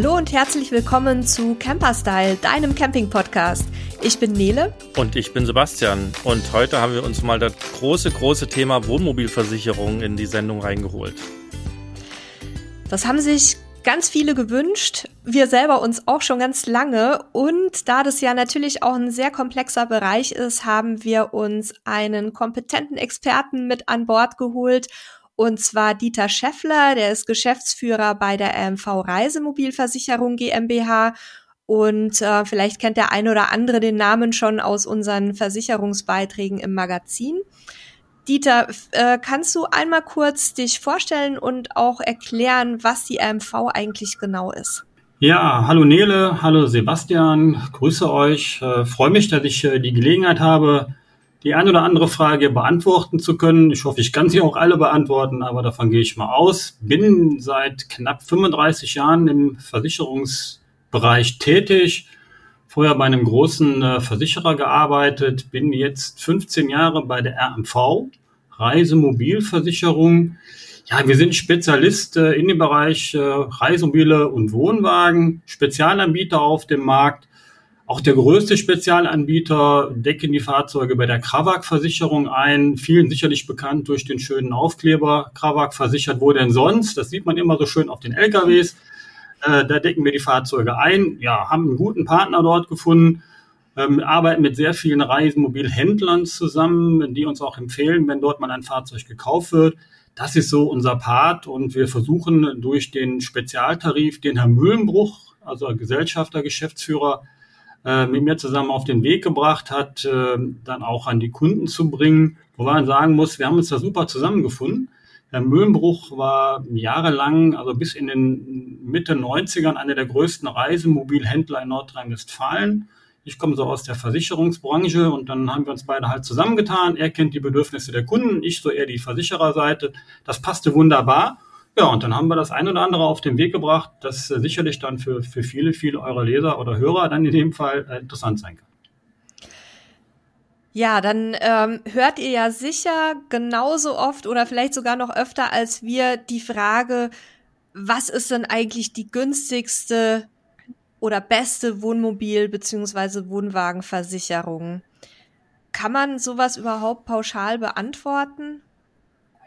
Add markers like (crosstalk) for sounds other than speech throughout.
Hallo und herzlich willkommen zu Camperstyle, deinem Camping-Podcast. Ich bin Nele. Und ich bin Sebastian. Und heute haben wir uns mal das große, große Thema Wohnmobilversicherung in die Sendung reingeholt. Das haben sich ganz viele gewünscht. Wir selber uns auch schon ganz lange. Und da das ja natürlich auch ein sehr komplexer Bereich ist, haben wir uns einen kompetenten Experten mit an Bord geholt und zwar Dieter Scheffler, der ist Geschäftsführer bei der RMV Reisemobilversicherung GmbH. Und äh, vielleicht kennt der eine oder andere den Namen schon aus unseren Versicherungsbeiträgen im Magazin. Dieter, äh, kannst du einmal kurz dich vorstellen und auch erklären, was die RMV eigentlich genau ist? Ja, hallo Nele, hallo Sebastian, grüße euch. Äh, Freue mich, dass ich äh, die Gelegenheit habe, die eine oder andere Frage beantworten zu können. Ich hoffe, ich kann sie auch alle beantworten, aber davon gehe ich mal aus. Bin seit knapp 35 Jahren im Versicherungsbereich tätig. Vorher bei einem großen äh, Versicherer gearbeitet, bin jetzt 15 Jahre bei der RMV, Reisemobilversicherung. Ja, wir sind Spezialist äh, in dem Bereich äh, Reisemobile und Wohnwagen, Spezialanbieter auf dem Markt auch der größte Spezialanbieter decken die Fahrzeuge bei der Krawak-Versicherung ein. Vielen sicherlich bekannt durch den schönen Aufkleber. Krawak versichert wo denn sonst? Das sieht man immer so schön auf den LKWs. Äh, da decken wir die Fahrzeuge ein. Ja, haben einen guten Partner dort gefunden. Ähm, arbeiten mit sehr vielen Reisemobilhändlern zusammen, die uns auch empfehlen, wenn dort mal ein Fahrzeug gekauft wird. Das ist so unser Part und wir versuchen durch den Spezialtarif, den Herr Mühlenbruch, also Gesellschafter, Geschäftsführer, äh, mit mir zusammen auf den Weg gebracht hat, äh, dann auch an die Kunden zu bringen. Wo man sagen muss, wir haben uns da super zusammengefunden. Herr Mühlenbruch war jahrelang, also bis in den Mitte 90ern, einer der größten Reisemobilhändler in Nordrhein-Westfalen. Ich komme so aus der Versicherungsbranche und dann haben wir uns beide halt zusammengetan. Er kennt die Bedürfnisse der Kunden, ich so eher die Versichererseite. Das passte wunderbar. Ja, und dann haben wir das ein oder andere auf den Weg gebracht, das äh, sicherlich dann für, für viele, viele eurer Leser oder Hörer dann in dem Fall äh, interessant sein kann. Ja, dann ähm, hört ihr ja sicher genauso oft oder vielleicht sogar noch öfter als wir die Frage, was ist denn eigentlich die günstigste oder beste Wohnmobil- bzw. Wohnwagenversicherung? Kann man sowas überhaupt pauschal beantworten?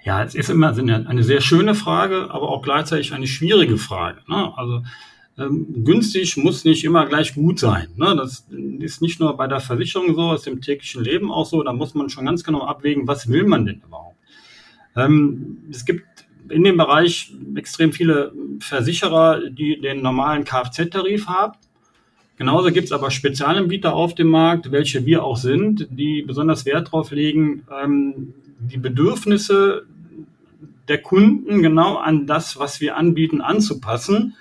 Ja, es ist immer eine sehr schöne Frage, aber auch gleichzeitig eine schwierige Frage. Ne? Also ähm, günstig muss nicht immer gleich gut sein. Ne? Das ist nicht nur bei der Versicherung so, ist im täglichen Leben auch so. Da muss man schon ganz genau abwägen, was will man denn überhaupt. Ähm, es gibt in dem Bereich extrem viele Versicherer, die den normalen Kfz-Tarif haben. Genauso gibt es aber Spezialanbieter auf dem Markt, welche wir auch sind, die besonders Wert darauf legen, ähm, die Bedürfnisse der Kunden genau an das, was wir anbieten, anzupassen.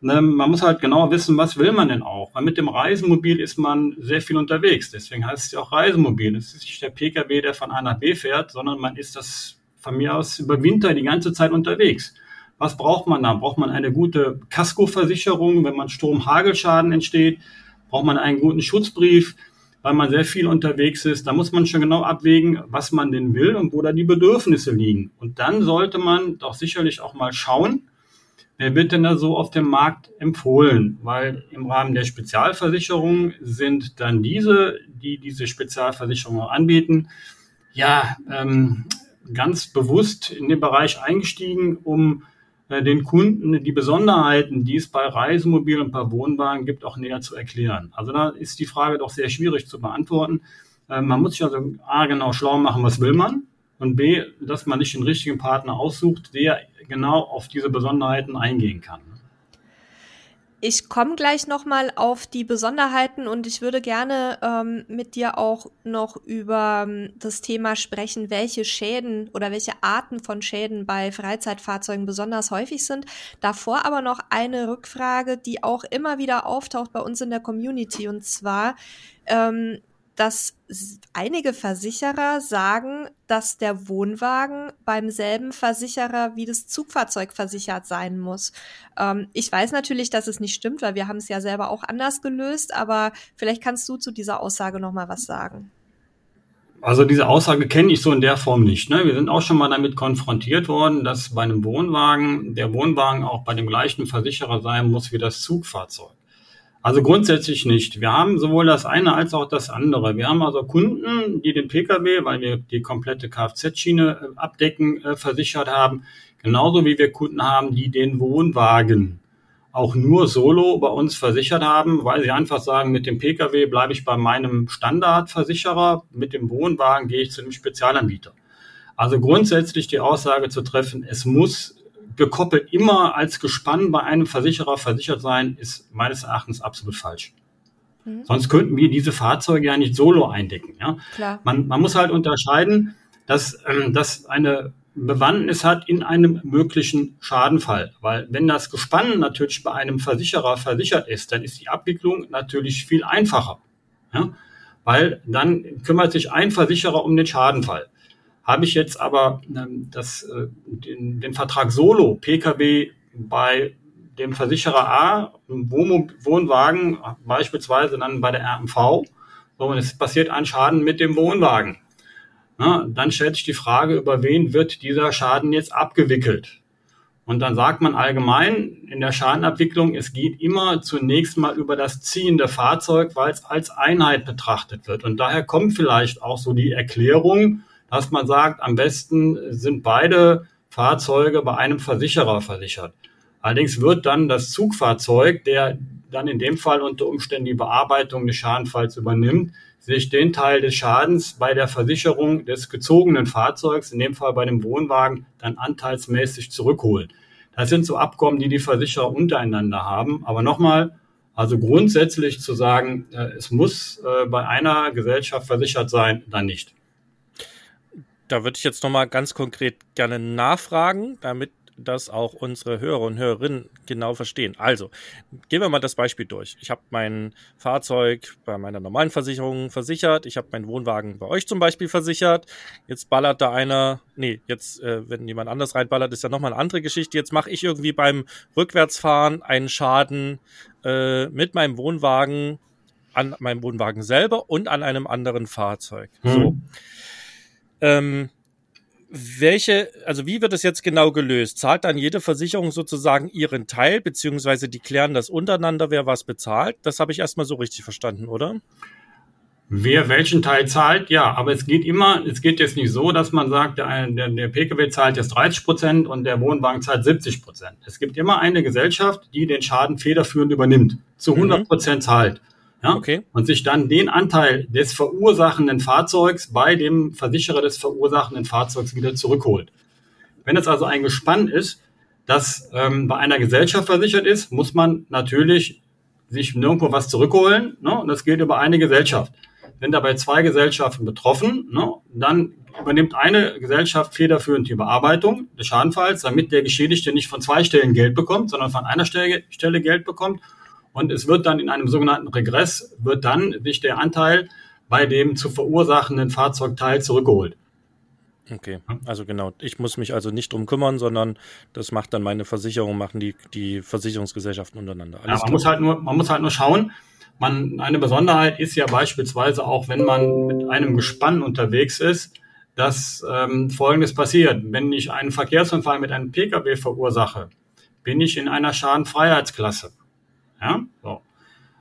Ne, man muss halt genau wissen, was will man denn auch. Weil mit dem Reisemobil ist man sehr viel unterwegs. Deswegen heißt es ja auch Reisemobil. Es ist nicht der Pkw, der von A nach B fährt, sondern man ist das von mir aus über Winter die ganze Zeit unterwegs. Was braucht man da? Braucht man eine gute Kaskoversicherung, wenn man Sturm, Hagelschaden entsteht? Braucht man einen guten Schutzbrief? Weil man sehr viel unterwegs ist. Da muss man schon genau abwägen, was man denn will und wo da die Bedürfnisse liegen. Und dann sollte man doch sicherlich auch mal schauen, wer wird denn da so auf dem Markt empfohlen? Weil im Rahmen der Spezialversicherung sind dann diese, die diese Spezialversicherung anbieten, ja, ähm, ganz bewusst in den Bereich eingestiegen, um den Kunden die Besonderheiten, die es bei Reisemobilen und bei Wohnwagen gibt, auch näher zu erklären. Also da ist die Frage doch sehr schwierig zu beantworten. Äh, man muss sich also A, genau schlau machen, was will man? Und B, dass man nicht den richtigen Partner aussucht, der genau auf diese Besonderheiten eingehen kann. Ich komme gleich nochmal auf die Besonderheiten und ich würde gerne ähm, mit dir auch noch über ähm, das Thema sprechen, welche Schäden oder welche Arten von Schäden bei Freizeitfahrzeugen besonders häufig sind. Davor aber noch eine Rückfrage, die auch immer wieder auftaucht bei uns in der Community und zwar, ähm, dass einige Versicherer sagen, dass der Wohnwagen beim selben Versicherer wie das Zugfahrzeug versichert sein muss. Ähm, ich weiß natürlich, dass es nicht stimmt, weil wir haben es ja selber auch anders gelöst, aber vielleicht kannst du zu dieser Aussage noch mal was sagen. Also diese Aussage kenne ich so in der Form nicht. Ne? Wir sind auch schon mal damit konfrontiert worden, dass bei einem Wohnwagen der Wohnwagen auch bei dem gleichen Versicherer sein muss wie das Zugfahrzeug. Also grundsätzlich nicht. Wir haben sowohl das eine als auch das andere. Wir haben also Kunden, die den Pkw, weil wir die komplette Kfz-Schiene äh, abdecken, äh, versichert haben. Genauso wie wir Kunden haben, die den Wohnwagen auch nur solo bei uns versichert haben, weil sie einfach sagen, mit dem Pkw bleibe ich bei meinem Standardversicherer, mit dem Wohnwagen gehe ich zu einem Spezialanbieter. Also grundsätzlich die Aussage zu treffen, es muss gekoppelt immer als Gespann bei einem Versicherer versichert sein, ist meines Erachtens absolut falsch. Mhm. Sonst könnten wir diese Fahrzeuge ja nicht solo eindecken. Ja? Klar. Man, man muss halt unterscheiden, dass, ähm, dass eine Bewandtnis hat in einem möglichen Schadenfall. Weil wenn das Gespann natürlich bei einem Versicherer versichert ist, dann ist die Abwicklung natürlich viel einfacher. Ja? Weil dann kümmert sich ein Versicherer um den Schadenfall. Habe ich jetzt aber ähm, das, äh, den, den Vertrag Solo Pkw bei dem Versicherer A, Wohnwagen beispielsweise dann bei der RMV, so, und es passiert ein Schaden mit dem Wohnwagen na, dann stellt sich die Frage, über wen wird dieser Schaden jetzt abgewickelt? Und dann sagt man allgemein in der Schadenabwicklung, es geht immer zunächst mal über das ziehende Fahrzeug, weil es als Einheit betrachtet wird. Und daher kommt vielleicht auch so die Erklärung, dass man sagt, am besten sind beide Fahrzeuge bei einem Versicherer versichert. Allerdings wird dann das Zugfahrzeug, der dann in dem Fall unter Umständen die Bearbeitung des Schadenfalls übernimmt, sich den Teil des Schadens bei der Versicherung des gezogenen Fahrzeugs, in dem Fall bei dem Wohnwagen, dann anteilsmäßig zurückholen. Das sind so Abkommen, die die Versicherer untereinander haben. Aber nochmal, also grundsätzlich zu sagen, äh, es muss äh, bei einer Gesellschaft versichert sein, dann nicht. Da würde ich jetzt nochmal ganz konkret gerne nachfragen, damit das auch unsere Hörer und Hörerinnen genau verstehen. Also, gehen wir mal das Beispiel durch. Ich habe mein Fahrzeug bei meiner normalen Versicherung versichert. Ich habe meinen Wohnwagen bei euch zum Beispiel versichert. Jetzt ballert da einer, nee, jetzt, äh, wenn jemand anders reinballert, ist ja nochmal eine andere Geschichte. Jetzt mache ich irgendwie beim Rückwärtsfahren einen Schaden äh, mit meinem Wohnwagen an meinem Wohnwagen selber und an einem anderen Fahrzeug. Mhm. So. Ähm, welche, also wie wird es jetzt genau gelöst? Zahlt dann jede Versicherung sozusagen ihren Teil, beziehungsweise die klären das untereinander, wer was bezahlt? Das habe ich erstmal so richtig verstanden, oder? Wer welchen Teil zahlt, ja, aber es geht immer, es geht jetzt nicht so, dass man sagt, der, der, der Pkw zahlt jetzt 30 Prozent und der Wohnwagen zahlt 70 Prozent. Es gibt immer eine Gesellschaft, die den Schaden federführend übernimmt, zu 100 mhm. Prozent zahlt ja, okay. und sich dann den Anteil des verursachenden Fahrzeugs bei dem Versicherer des verursachenden Fahrzeugs wieder zurückholt. Wenn es also ein Gespann ist, das ähm, bei einer Gesellschaft versichert ist, muss man natürlich sich nirgendwo was zurückholen. Ne? Und das geht über eine Gesellschaft. Wenn dabei zwei Gesellschaften betroffen, ne, dann übernimmt eine Gesellschaft federführend die Bearbeitung des Schadenfalls, damit der Geschädigte nicht von zwei Stellen Geld bekommt, sondern von einer Stelle, Stelle Geld bekommt und es wird dann in einem sogenannten Regress, wird dann sich der Anteil bei dem zu verursachenden Fahrzeugteil zurückgeholt. Okay, also genau. Ich muss mich also nicht drum kümmern, sondern das macht dann meine Versicherung, machen die, die Versicherungsgesellschaften untereinander. Alles ja, man muss halt nur, man muss halt nur schauen. Man, eine Besonderheit ist ja beispielsweise auch, wenn man mit einem Gespann unterwegs ist, dass ähm, Folgendes passiert. Wenn ich einen Verkehrsunfall mit einem Pkw verursache, bin ich in einer Schadenfreiheitsklasse. Ja? So.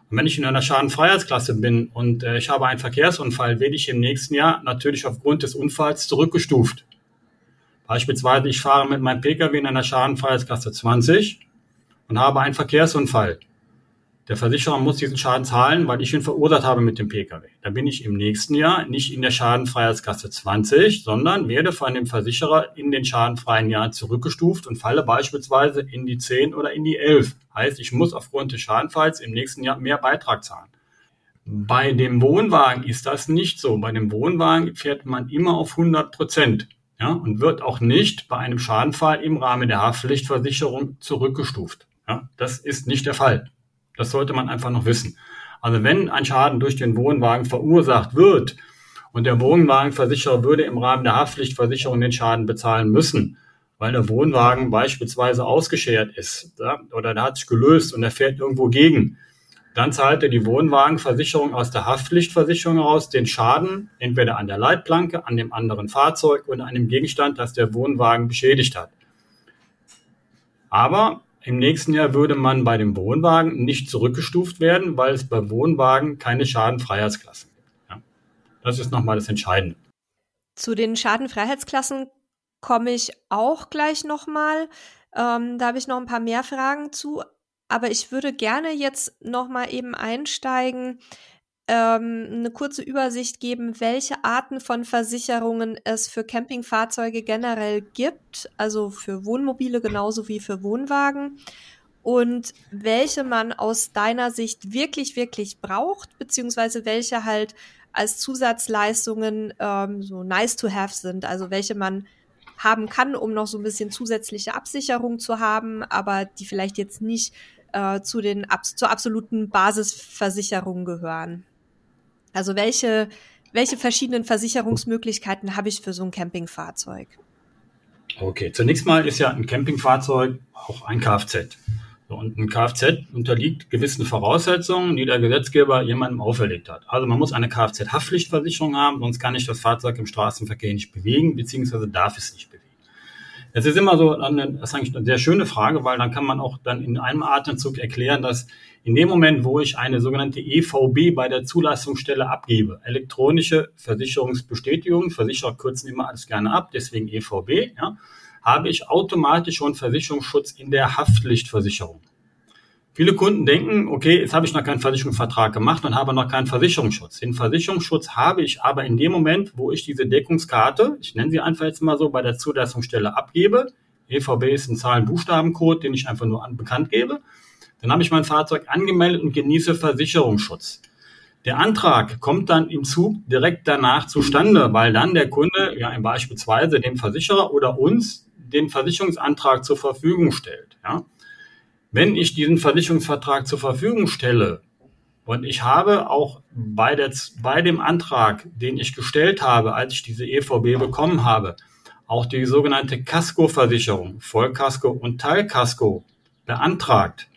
Und wenn ich in einer Schadenfreiheitsklasse bin und äh, ich habe einen Verkehrsunfall, werde ich im nächsten Jahr natürlich aufgrund des Unfalls zurückgestuft. Beispielsweise, ich fahre mit meinem Pkw in einer Schadenfreiheitsklasse 20 und habe einen Verkehrsunfall. Der Versicherer muss diesen Schaden zahlen, weil ich ihn verursacht habe mit dem Pkw. Da bin ich im nächsten Jahr nicht in der Schadenfreiheitskasse 20, sondern werde von dem Versicherer in den schadenfreien Jahren zurückgestuft und falle beispielsweise in die 10 oder in die 11. Heißt, ich muss aufgrund des Schadenfalls im nächsten Jahr mehr Beitrag zahlen. Bei dem Wohnwagen ist das nicht so. Bei dem Wohnwagen fährt man immer auf 100 Prozent. Ja, und wird auch nicht bei einem Schadenfall im Rahmen der Haftpflichtversicherung zurückgestuft. Ja, das ist nicht der Fall. Das sollte man einfach noch wissen. Also wenn ein Schaden durch den Wohnwagen verursacht wird und der Wohnwagenversicherer würde im Rahmen der Haftpflichtversicherung den Schaden bezahlen müssen, weil der Wohnwagen beispielsweise ausgeschert ist ja, oder der hat sich gelöst und er fährt irgendwo gegen, dann zahlte die Wohnwagenversicherung aus der Haftpflichtversicherung heraus den Schaden entweder an der Leitplanke, an dem anderen Fahrzeug oder an dem Gegenstand, das der Wohnwagen beschädigt hat. Aber im nächsten Jahr würde man bei dem Wohnwagen nicht zurückgestuft werden, weil es bei Wohnwagen keine Schadenfreiheitsklassen gibt. Ja. Das ist nochmal das Entscheidende. Zu den Schadenfreiheitsklassen komme ich auch gleich nochmal. Ähm, da habe ich noch ein paar mehr Fragen zu. Aber ich würde gerne jetzt nochmal eben einsteigen, ähm, eine kurze Übersicht geben, welche Arten von Versicherungen es für Campingfahrzeuge generell gibt, also für Wohnmobile genauso wie für Wohnwagen und welche man aus deiner Sicht wirklich, wirklich braucht, beziehungsweise welche halt als Zusatzleistungen ähm, so nice to have sind, also welche man haben kann, um noch so ein bisschen zusätzliche Absicherung zu haben, aber die vielleicht jetzt nicht äh, zu den zur absoluten Basisversicherung gehören. Also welche welche verschiedenen Versicherungsmöglichkeiten habe ich für so ein Campingfahrzeug? Okay, zunächst mal ist ja ein Campingfahrzeug auch ein Kfz. Und ein Kfz unterliegt gewissen Voraussetzungen, die der Gesetzgeber jemandem auferlegt hat. Also man muss eine Kfz-Haftpflichtversicherung haben, sonst kann ich das Fahrzeug im Straßenverkehr nicht bewegen, beziehungsweise darf es nicht bewegen. Es ist immer so, eine, das ist eigentlich eine sehr schöne Frage, weil dann kann man auch dann in einem Atemzug erklären, dass in dem Moment, wo ich eine sogenannte EVB bei der Zulassungsstelle abgebe, elektronische Versicherungsbestätigung, Versicherer kürzen immer alles gerne ab, deswegen EVB, ja, habe ich automatisch schon Versicherungsschutz in der Haftpflichtversicherung. Viele Kunden denken, okay, jetzt habe ich noch keinen Versicherungsvertrag gemacht und habe noch keinen Versicherungsschutz. Den Versicherungsschutz habe ich aber in dem Moment, wo ich diese Deckungskarte, ich nenne sie einfach jetzt mal so, bei der Zulassungsstelle abgebe. EVB ist ein Zahlen-Buchstaben-Code, den ich einfach nur an, bekannt gebe. Dann habe ich mein Fahrzeug angemeldet und genieße Versicherungsschutz. Der Antrag kommt dann im Zug direkt danach zustande, weil dann der Kunde ja beispielsweise dem Versicherer oder uns den Versicherungsantrag zur Verfügung stellt. Ja. Wenn ich diesen Versicherungsvertrag zur Verfügung stelle und ich habe auch bei, der, bei dem Antrag, den ich gestellt habe, als ich diese EVB bekommen habe, auch die sogenannte Casco-Versicherung, Vollkasko und Teilkasko beantragt,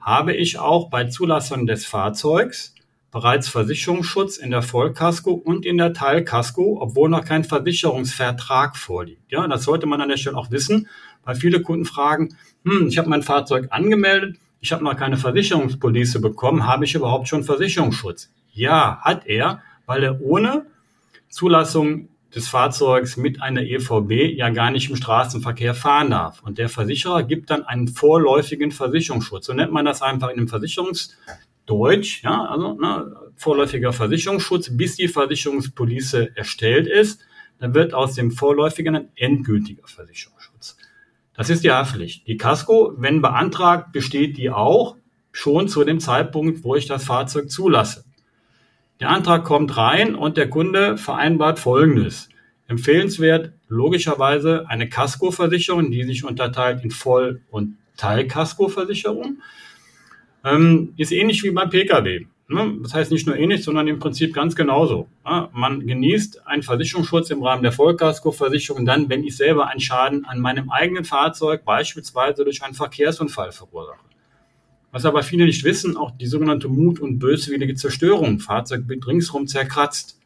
habe ich auch bei Zulassung des Fahrzeugs bereits Versicherungsschutz in der Vollkasko und in der Teilkasko, obwohl noch kein Versicherungsvertrag vorliegt. Ja, das sollte man an der Stelle auch wissen, weil viele Kunden fragen, hm, ich habe mein Fahrzeug angemeldet, ich habe noch keine Versicherungspolice bekommen, habe ich überhaupt schon Versicherungsschutz? Ja, hat er, weil er ohne Zulassung des Fahrzeugs mit einer EVB ja gar nicht im Straßenverkehr fahren darf. Und der Versicherer gibt dann einen vorläufigen Versicherungsschutz. So nennt man das einfach in dem Versicherungsdeutsch, ja, also ne, vorläufiger Versicherungsschutz, bis die Versicherungspolice erstellt ist. Dann wird aus dem vorläufigen ein endgültiger Versicherungsschutz. Das ist die Haftpflicht. Die Casco, wenn beantragt, besteht die auch schon zu dem Zeitpunkt, wo ich das Fahrzeug zulasse. Der Antrag kommt rein und der Kunde vereinbart Folgendes. Empfehlenswert logischerweise eine Casco-Versicherung, die sich unterteilt in Voll- und Teil-Casco-Versicherung. Ähm, ist ähnlich wie beim Pkw. Ne? Das heißt nicht nur ähnlich, sondern im Prinzip ganz genauso. Man genießt einen Versicherungsschutz im Rahmen der Vollkaskoversicherung dann, wenn ich selber einen Schaden an meinem eigenen Fahrzeug beispielsweise durch einen Verkehrsunfall verursache. Was aber viele nicht wissen, auch die sogenannte Mut- und böswillige Zerstörung. Fahrzeug wird ringsrum zerkratzt.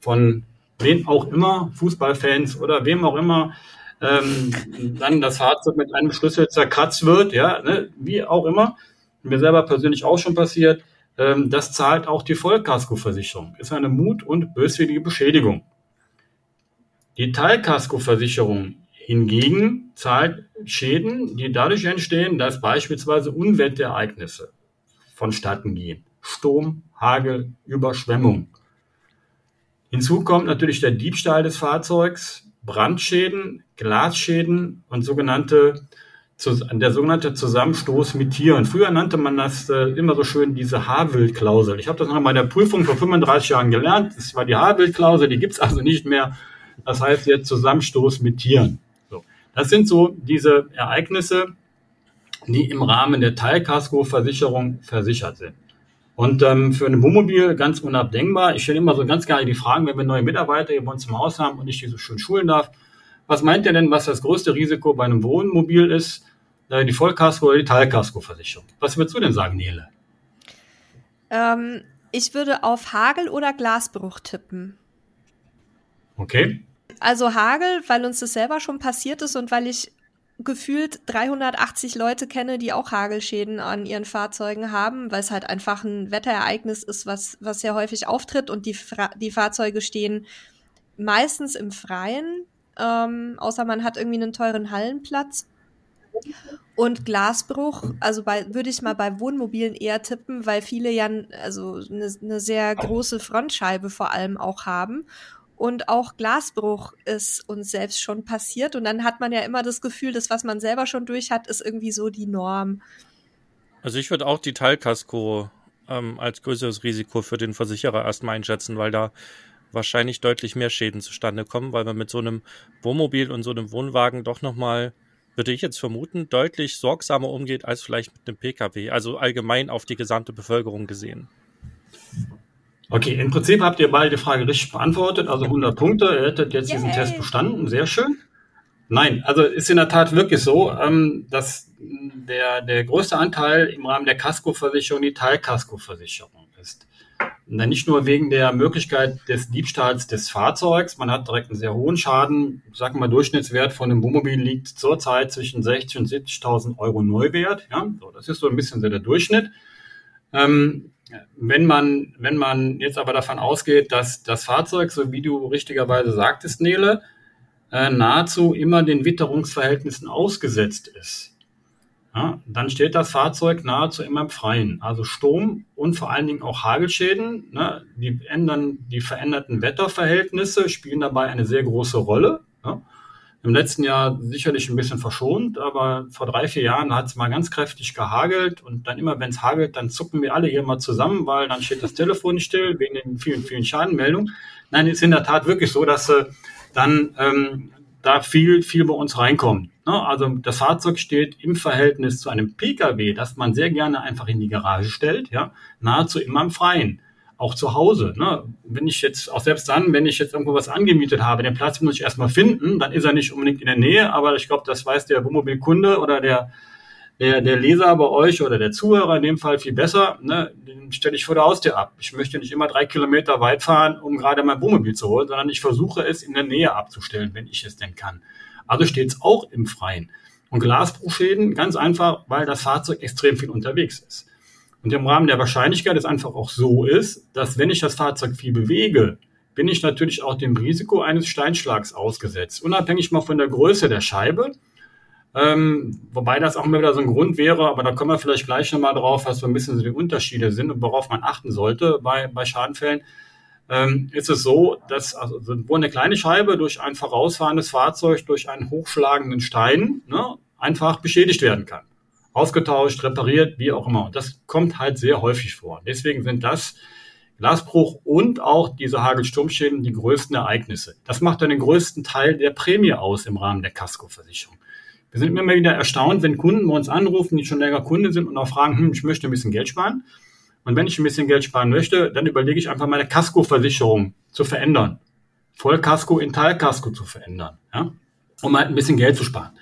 Von wem auch immer, Fußballfans oder wem auch immer, ähm, dann das Fahrzeug mit einem Schlüssel zerkratzt wird, ja, ne, wie auch immer. Mir selber persönlich auch schon passiert das zahlt auch die Vollkaskoversicherung. Ist eine Mut- und böswillige Beschädigung. Die Teilkaskoversicherung hingegen zahlt Schäden, die dadurch entstehen, dass beispielsweise Unwetterereignisse vonstatten gehen. Sturm, Hagel, Überschwemmung. Hinzu kommt natürlich der Diebstahl des Fahrzeugs, Brandschäden, Glasschäden und sogenannte der sogenannte Zusammenstoß mit Tieren. Früher nannte man das äh, immer so schön diese Haarwildklausel. Ich habe das noch bei der Prüfung vor 35 Jahren gelernt. Das war die Haarwildklausel, die gibt es also nicht mehr. Das heißt jetzt Zusammenstoß mit Tieren. So. Das sind so diese Ereignisse, die im Rahmen der Teilkaskoversicherung versichert sind. Und ähm, für ein Wohnmobil ganz unabdingbar. Ich stelle immer so ganz gerne die Fragen, wenn wir neue Mitarbeiter hier bei uns im Haus haben und ich die so schön schulen darf. Was meint ihr denn, was das größte Risiko bei einem Wohnmobil ist? Die Vollkasko oder die Teilkaskoversicherung. Was würdest du denn sagen, Nele? Ähm, ich würde auf Hagel oder Glasbruch tippen. Okay. Also Hagel, weil uns das selber schon passiert ist und weil ich gefühlt 380 Leute kenne, die auch Hagelschäden an ihren Fahrzeugen haben, weil es halt einfach ein Wetterereignis ist, was, was sehr häufig auftritt und die, Fra die Fahrzeuge stehen meistens im Freien, ähm, außer man hat irgendwie einen teuren Hallenplatz. Und Glasbruch, also bei, würde ich mal bei Wohnmobilen eher tippen, weil viele ja also eine, eine sehr große Frontscheibe vor allem auch haben. Und auch Glasbruch ist uns selbst schon passiert. Und dann hat man ja immer das Gefühl, das, was man selber schon durch hat, ist irgendwie so die Norm. Also ich würde auch die Teilkasko ähm, als größeres Risiko für den Versicherer erstmal einschätzen, weil da wahrscheinlich deutlich mehr Schäden zustande kommen, weil man mit so einem Wohnmobil und so einem Wohnwagen doch nochmal, würde ich jetzt vermuten, deutlich sorgsamer umgeht als vielleicht mit einem Pkw. Also allgemein auf die gesamte Bevölkerung gesehen. Okay, im Prinzip habt ihr beide die Frage richtig beantwortet, also 100 Punkte. Ihr hättet jetzt Yay. diesen Test bestanden, sehr schön. Nein, also ist in der Tat wirklich so, ähm, dass der, der größte Anteil im Rahmen der Kaskoversicherung die Teilkaskoversicherung ist. Dann nicht nur wegen der Möglichkeit des Diebstahls des Fahrzeugs, man hat direkt einen sehr hohen Schaden, sagen wir mal Durchschnittswert von einem Wohnmobil liegt zurzeit zwischen 60 und 70.000 Euro Neuwert. Ja, so, das ist so ein bisschen so der Durchschnitt. Ähm, wenn man, wenn man jetzt aber davon ausgeht, dass das Fahrzeug, so wie du richtigerweise sagtest, Nele, äh, nahezu immer den Witterungsverhältnissen ausgesetzt ist, ja, dann steht das Fahrzeug nahezu immer im Freien. Also Sturm und vor allen Dingen auch Hagelschäden, ne, die ändern die veränderten Wetterverhältnisse, spielen dabei eine sehr große Rolle. Ja im letzten Jahr sicherlich ein bisschen verschont, aber vor drei, vier Jahren hat es mal ganz kräftig gehagelt und dann immer, wenn es hagelt, dann zucken wir alle hier mal zusammen, weil dann steht das Telefon still wegen den vielen, vielen Schadenmeldungen. Nein, es ist in der Tat wirklich so, dass äh, dann ähm, da viel, viel bei uns reinkommt. Ne? Also das Fahrzeug steht im Verhältnis zu einem Pkw, das man sehr gerne einfach in die Garage stellt, ja, nahezu immer im Freien auch zu Hause. Ne? Wenn ich jetzt, auch selbst dann, wenn ich jetzt irgendwo was angemietet habe, den Platz muss ich erstmal finden, dann ist er nicht unbedingt in der Nähe, aber ich glaube, das weiß der Wohnmobilkunde oder der, der, der Leser bei euch oder der Zuhörer in dem Fall viel besser. Ne? Den stelle ich vor der Haustür ab. Ich möchte nicht immer drei Kilometer weit fahren, um gerade mein Wohnmobil zu holen, sondern ich versuche es in der Nähe abzustellen, wenn ich es denn kann. Also steht es auch im Freien. Und Glasbruchschäden, ganz einfach, weil das Fahrzeug extrem viel unterwegs ist. Und im Rahmen der Wahrscheinlichkeit es einfach auch so ist, dass wenn ich das Fahrzeug viel bewege, bin ich natürlich auch dem Risiko eines Steinschlags ausgesetzt. Unabhängig mal von der Größe der Scheibe. Ähm, wobei das auch mal wieder so ein Grund wäre, aber da kommen wir vielleicht gleich nochmal drauf, was so ein bisschen so die Unterschiede sind und worauf man achten sollte bei, bei Schadenfällen. Ähm, ist es so, dass also, wo eine kleine Scheibe durch ein vorausfahrendes Fahrzeug durch einen hochschlagenden Stein ne, einfach beschädigt werden kann ausgetauscht, repariert, wie auch immer. Und das kommt halt sehr häufig vor. Deswegen sind das Glasbruch und auch diese Hagelsturmschäden die größten Ereignisse. Das macht dann den größten Teil der Prämie aus im Rahmen der Kaskoversicherung. Wir sind immer wieder erstaunt, wenn Kunden bei uns anrufen, die schon länger Kunde sind und auch fragen, hm, ich möchte ein bisschen Geld sparen. Und wenn ich ein bisschen Geld sparen möchte, dann überlege ich einfach meine Kaskoversicherung zu verändern. Vollkasko in Teilkasko zu verändern, ja? um halt ein bisschen Geld zu sparen.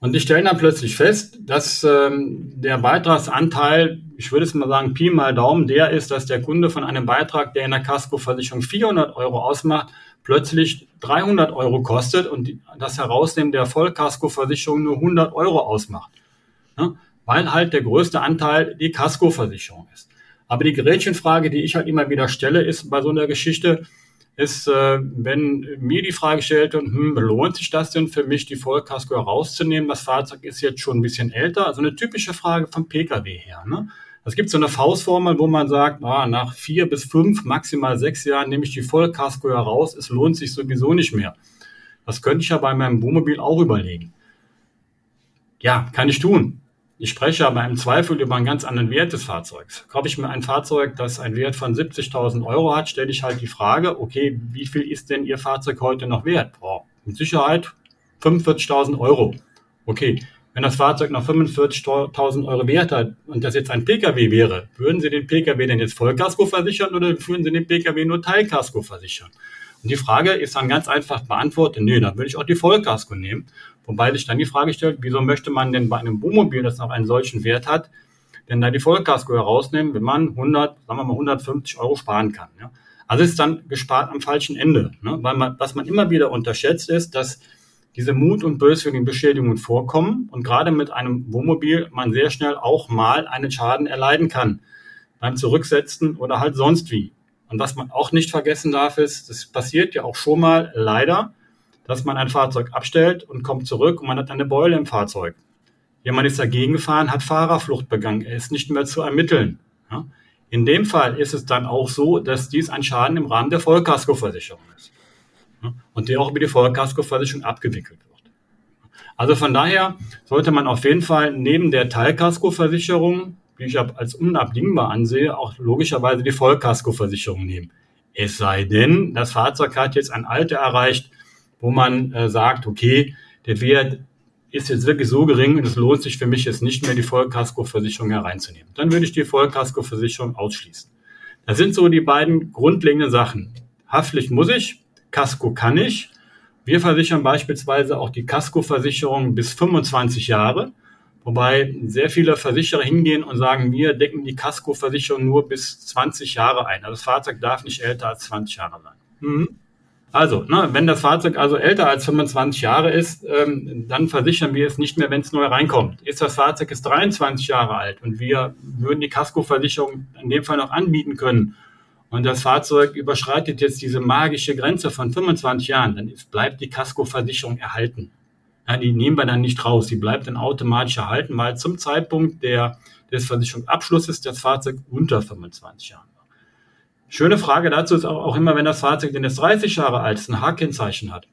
Und die stellen dann plötzlich fest, dass ähm, der Beitragsanteil, ich würde es mal sagen, Pi mal Daumen, der ist, dass der Kunde von einem Beitrag, der in der Casco-Versicherung 400 Euro ausmacht, plötzlich 300 Euro kostet und das Herausnehmen der Vollkasko-Versicherung nur 100 Euro ausmacht. Ja? Weil halt der größte Anteil die Casco-Versicherung ist. Aber die Gerätchenfrage, die ich halt immer wieder stelle, ist bei so einer Geschichte, ist, äh, wenn mir die Frage stellt, hm, lohnt sich das denn für mich, die Vollkasko herauszunehmen? Das Fahrzeug ist jetzt schon ein bisschen älter. Also eine typische Frage vom Pkw her. Ne? Es gibt so eine Faustformel, wo man sagt, ah, nach vier bis fünf, maximal sechs Jahren nehme ich die Vollkasko heraus. Es lohnt sich sowieso nicht mehr. Das könnte ich ja bei meinem Wohnmobil auch überlegen. Ja, kann ich tun. Ich spreche aber im Zweifel über einen ganz anderen Wert des Fahrzeugs. Kaufe ich mir ein Fahrzeug, das einen Wert von 70.000 Euro hat, stelle ich halt die Frage, okay, wie viel ist denn Ihr Fahrzeug heute noch wert? Boah, mit Sicherheit 45.000 Euro. Okay, wenn das Fahrzeug noch 45.000 Euro wert hat und das jetzt ein Pkw wäre, würden Sie den Pkw denn jetzt Vollkasko versichern oder würden Sie den Pkw nur Teilkasko versichern? Und die Frage ist dann ganz einfach beantwortet, nee, dann würde ich auch die Vollkasko nehmen. Wobei sich dann die Frage stellt, wieso möchte man denn bei einem Wohnmobil, das noch einen solchen Wert hat, denn da die Vollkasko herausnehmen, wenn man 100, sagen wir mal 150 Euro sparen kann. Ja. Also ist dann gespart am falschen Ende, ne? weil man, was man immer wieder unterschätzt ist, dass diese Mut- und böswilligen Beschädigungen vorkommen und gerade mit einem Wohnmobil man sehr schnell auch mal einen Schaden erleiden kann beim Zurücksetzen oder halt sonst wie. Und was man auch nicht vergessen darf, ist, das passiert ja auch schon mal leider, dass man ein Fahrzeug abstellt und kommt zurück und man hat eine Beule im Fahrzeug. Jemand ist dagegen gefahren, hat Fahrerflucht begangen, er ist nicht mehr zu ermitteln. Ja? In dem Fall ist es dann auch so, dass dies ein Schaden im Rahmen der Vollkaskoversicherung ist. Ja? Und der auch über die Vollkaskoversicherung abgewickelt wird. Also von daher sollte man auf jeden Fall neben der Teilkaskoversicherung die ich als unabdingbar ansehe, auch logischerweise die Vollkaskoversicherung nehmen. Es sei denn, das Fahrzeug hat jetzt ein Alter erreicht, wo man äh, sagt, okay, der Wert ist jetzt wirklich so gering und es lohnt sich für mich jetzt nicht mehr, die Vollkaskoversicherung hereinzunehmen. Dann würde ich die Vollkaskoversicherung ausschließen. Das sind so die beiden grundlegenden Sachen. Haftpflicht muss ich, Kasko kann ich. Wir versichern beispielsweise auch die Kaskoversicherung bis 25 Jahre. Wobei sehr viele Versicherer hingehen und sagen, wir decken die Kaskoversicherung nur bis 20 Jahre ein. Also das Fahrzeug darf nicht älter als 20 Jahre sein. Mhm. Also, ne, wenn das Fahrzeug also älter als 25 Jahre ist, ähm, dann versichern wir es nicht mehr, wenn es neu reinkommt. Ist das Fahrzeug ist 23 Jahre alt und wir würden die Kaskoversicherung in dem Fall noch anbieten können und das Fahrzeug überschreitet jetzt diese magische Grenze von 25 Jahren, dann ist, bleibt die Kaskoversicherung erhalten. Ja, die nehmen wir dann nicht raus. Die bleibt dann automatisch erhalten, weil zum Zeitpunkt der, des Versicherungsabschlusses das Fahrzeug unter 25 Jahren. Schöne Frage dazu ist auch, immer, wenn das Fahrzeug denn jetzt 30 Jahre alt ist, ein H-Kennzeichen hat.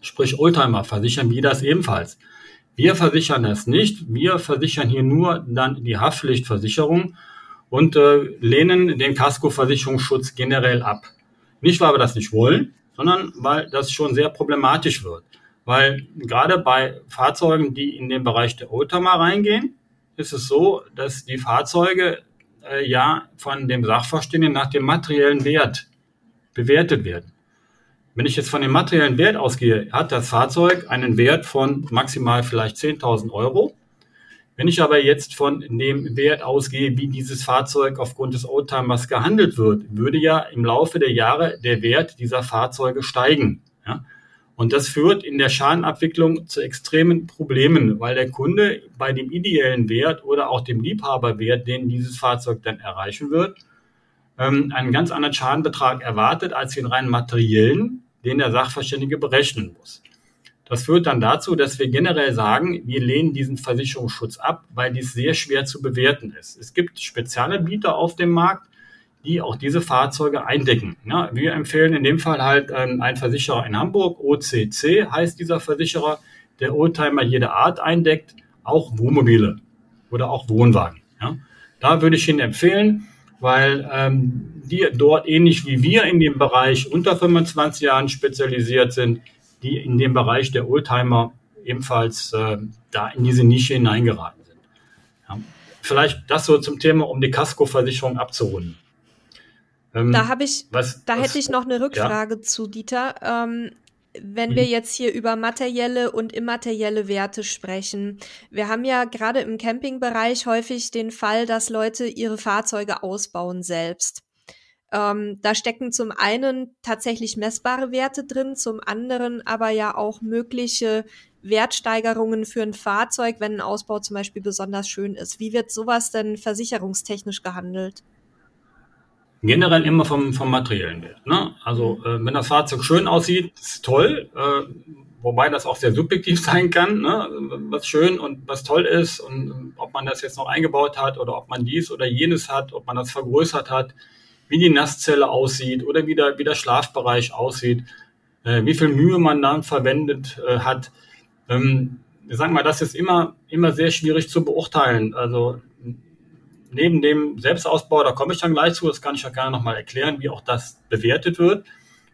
Sprich Oldtimer, versichern wir das ebenfalls. Wir versichern das nicht. Wir versichern hier nur dann die Haftpflichtversicherung und äh, lehnen den Kaskoversicherungsschutz generell ab. Nicht, weil wir das nicht wollen, sondern weil das schon sehr problematisch wird. Weil gerade bei Fahrzeugen, die in den Bereich der Oldtimer reingehen, ist es so, dass die Fahrzeuge äh, ja von dem Sachverständigen nach dem materiellen Wert bewertet werden. Wenn ich jetzt von dem materiellen Wert ausgehe, hat das Fahrzeug einen Wert von maximal vielleicht 10.000 Euro. Wenn ich aber jetzt von dem Wert ausgehe, wie dieses Fahrzeug aufgrund des Oldtimers gehandelt wird, würde ja im Laufe der Jahre der Wert dieser Fahrzeuge steigen. Ja? Und das führt in der Schadenabwicklung zu extremen Problemen, weil der Kunde bei dem ideellen Wert oder auch dem Liebhaberwert, den dieses Fahrzeug dann erreichen wird, ähm, einen ganz anderen Schadenbetrag erwartet als den rein materiellen, den der Sachverständige berechnen muss. Das führt dann dazu, dass wir generell sagen, wir lehnen diesen Versicherungsschutz ab, weil dies sehr schwer zu bewerten ist. Es gibt spezielle Bieter auf dem Markt, die auch diese Fahrzeuge eindecken. Ja, wir empfehlen in dem Fall halt ähm, einen Versicherer in Hamburg, OCC heißt dieser Versicherer, der Oldtimer jeder Art eindeckt, auch Wohnmobile oder auch Wohnwagen. Ja. Da würde ich Ihnen empfehlen, weil ähm, die dort ähnlich wie wir in dem Bereich unter 25 Jahren spezialisiert sind, die in dem Bereich der Oldtimer ebenfalls äh, da in diese Nische hineingeraten sind. Ja. Vielleicht das so zum Thema, um die Kaskoversicherung abzurunden. Ähm, da habe ich, was, da was, hätte ich noch eine Rückfrage ja? zu Dieter. Ähm, wenn mhm. wir jetzt hier über materielle und immaterielle Werte sprechen. Wir haben ja gerade im Campingbereich häufig den Fall, dass Leute ihre Fahrzeuge ausbauen selbst. Ähm, da stecken zum einen tatsächlich messbare Werte drin, zum anderen aber ja auch mögliche Wertsteigerungen für ein Fahrzeug, wenn ein Ausbau zum Beispiel besonders schön ist. Wie wird sowas denn versicherungstechnisch gehandelt? Generell immer vom, vom materiellen Wert. Ne? Also mhm. äh, wenn das Fahrzeug schön aussieht, ist toll, äh, wobei das auch sehr subjektiv (laughs) sein kann, ne? was schön und was toll ist und äh, ob man das jetzt noch eingebaut hat oder ob man dies oder jenes hat, ob man das vergrößert hat, wie die Nasszelle aussieht oder wie der, wie der Schlafbereich aussieht, äh, wie viel Mühe man dann verwendet äh, hat. Ähm, sagen wir, das ist immer, immer sehr schwierig zu beurteilen. Also neben dem Selbstausbau, da komme ich dann gleich zu, das kann ich ja gerne nochmal erklären, wie auch das bewertet wird.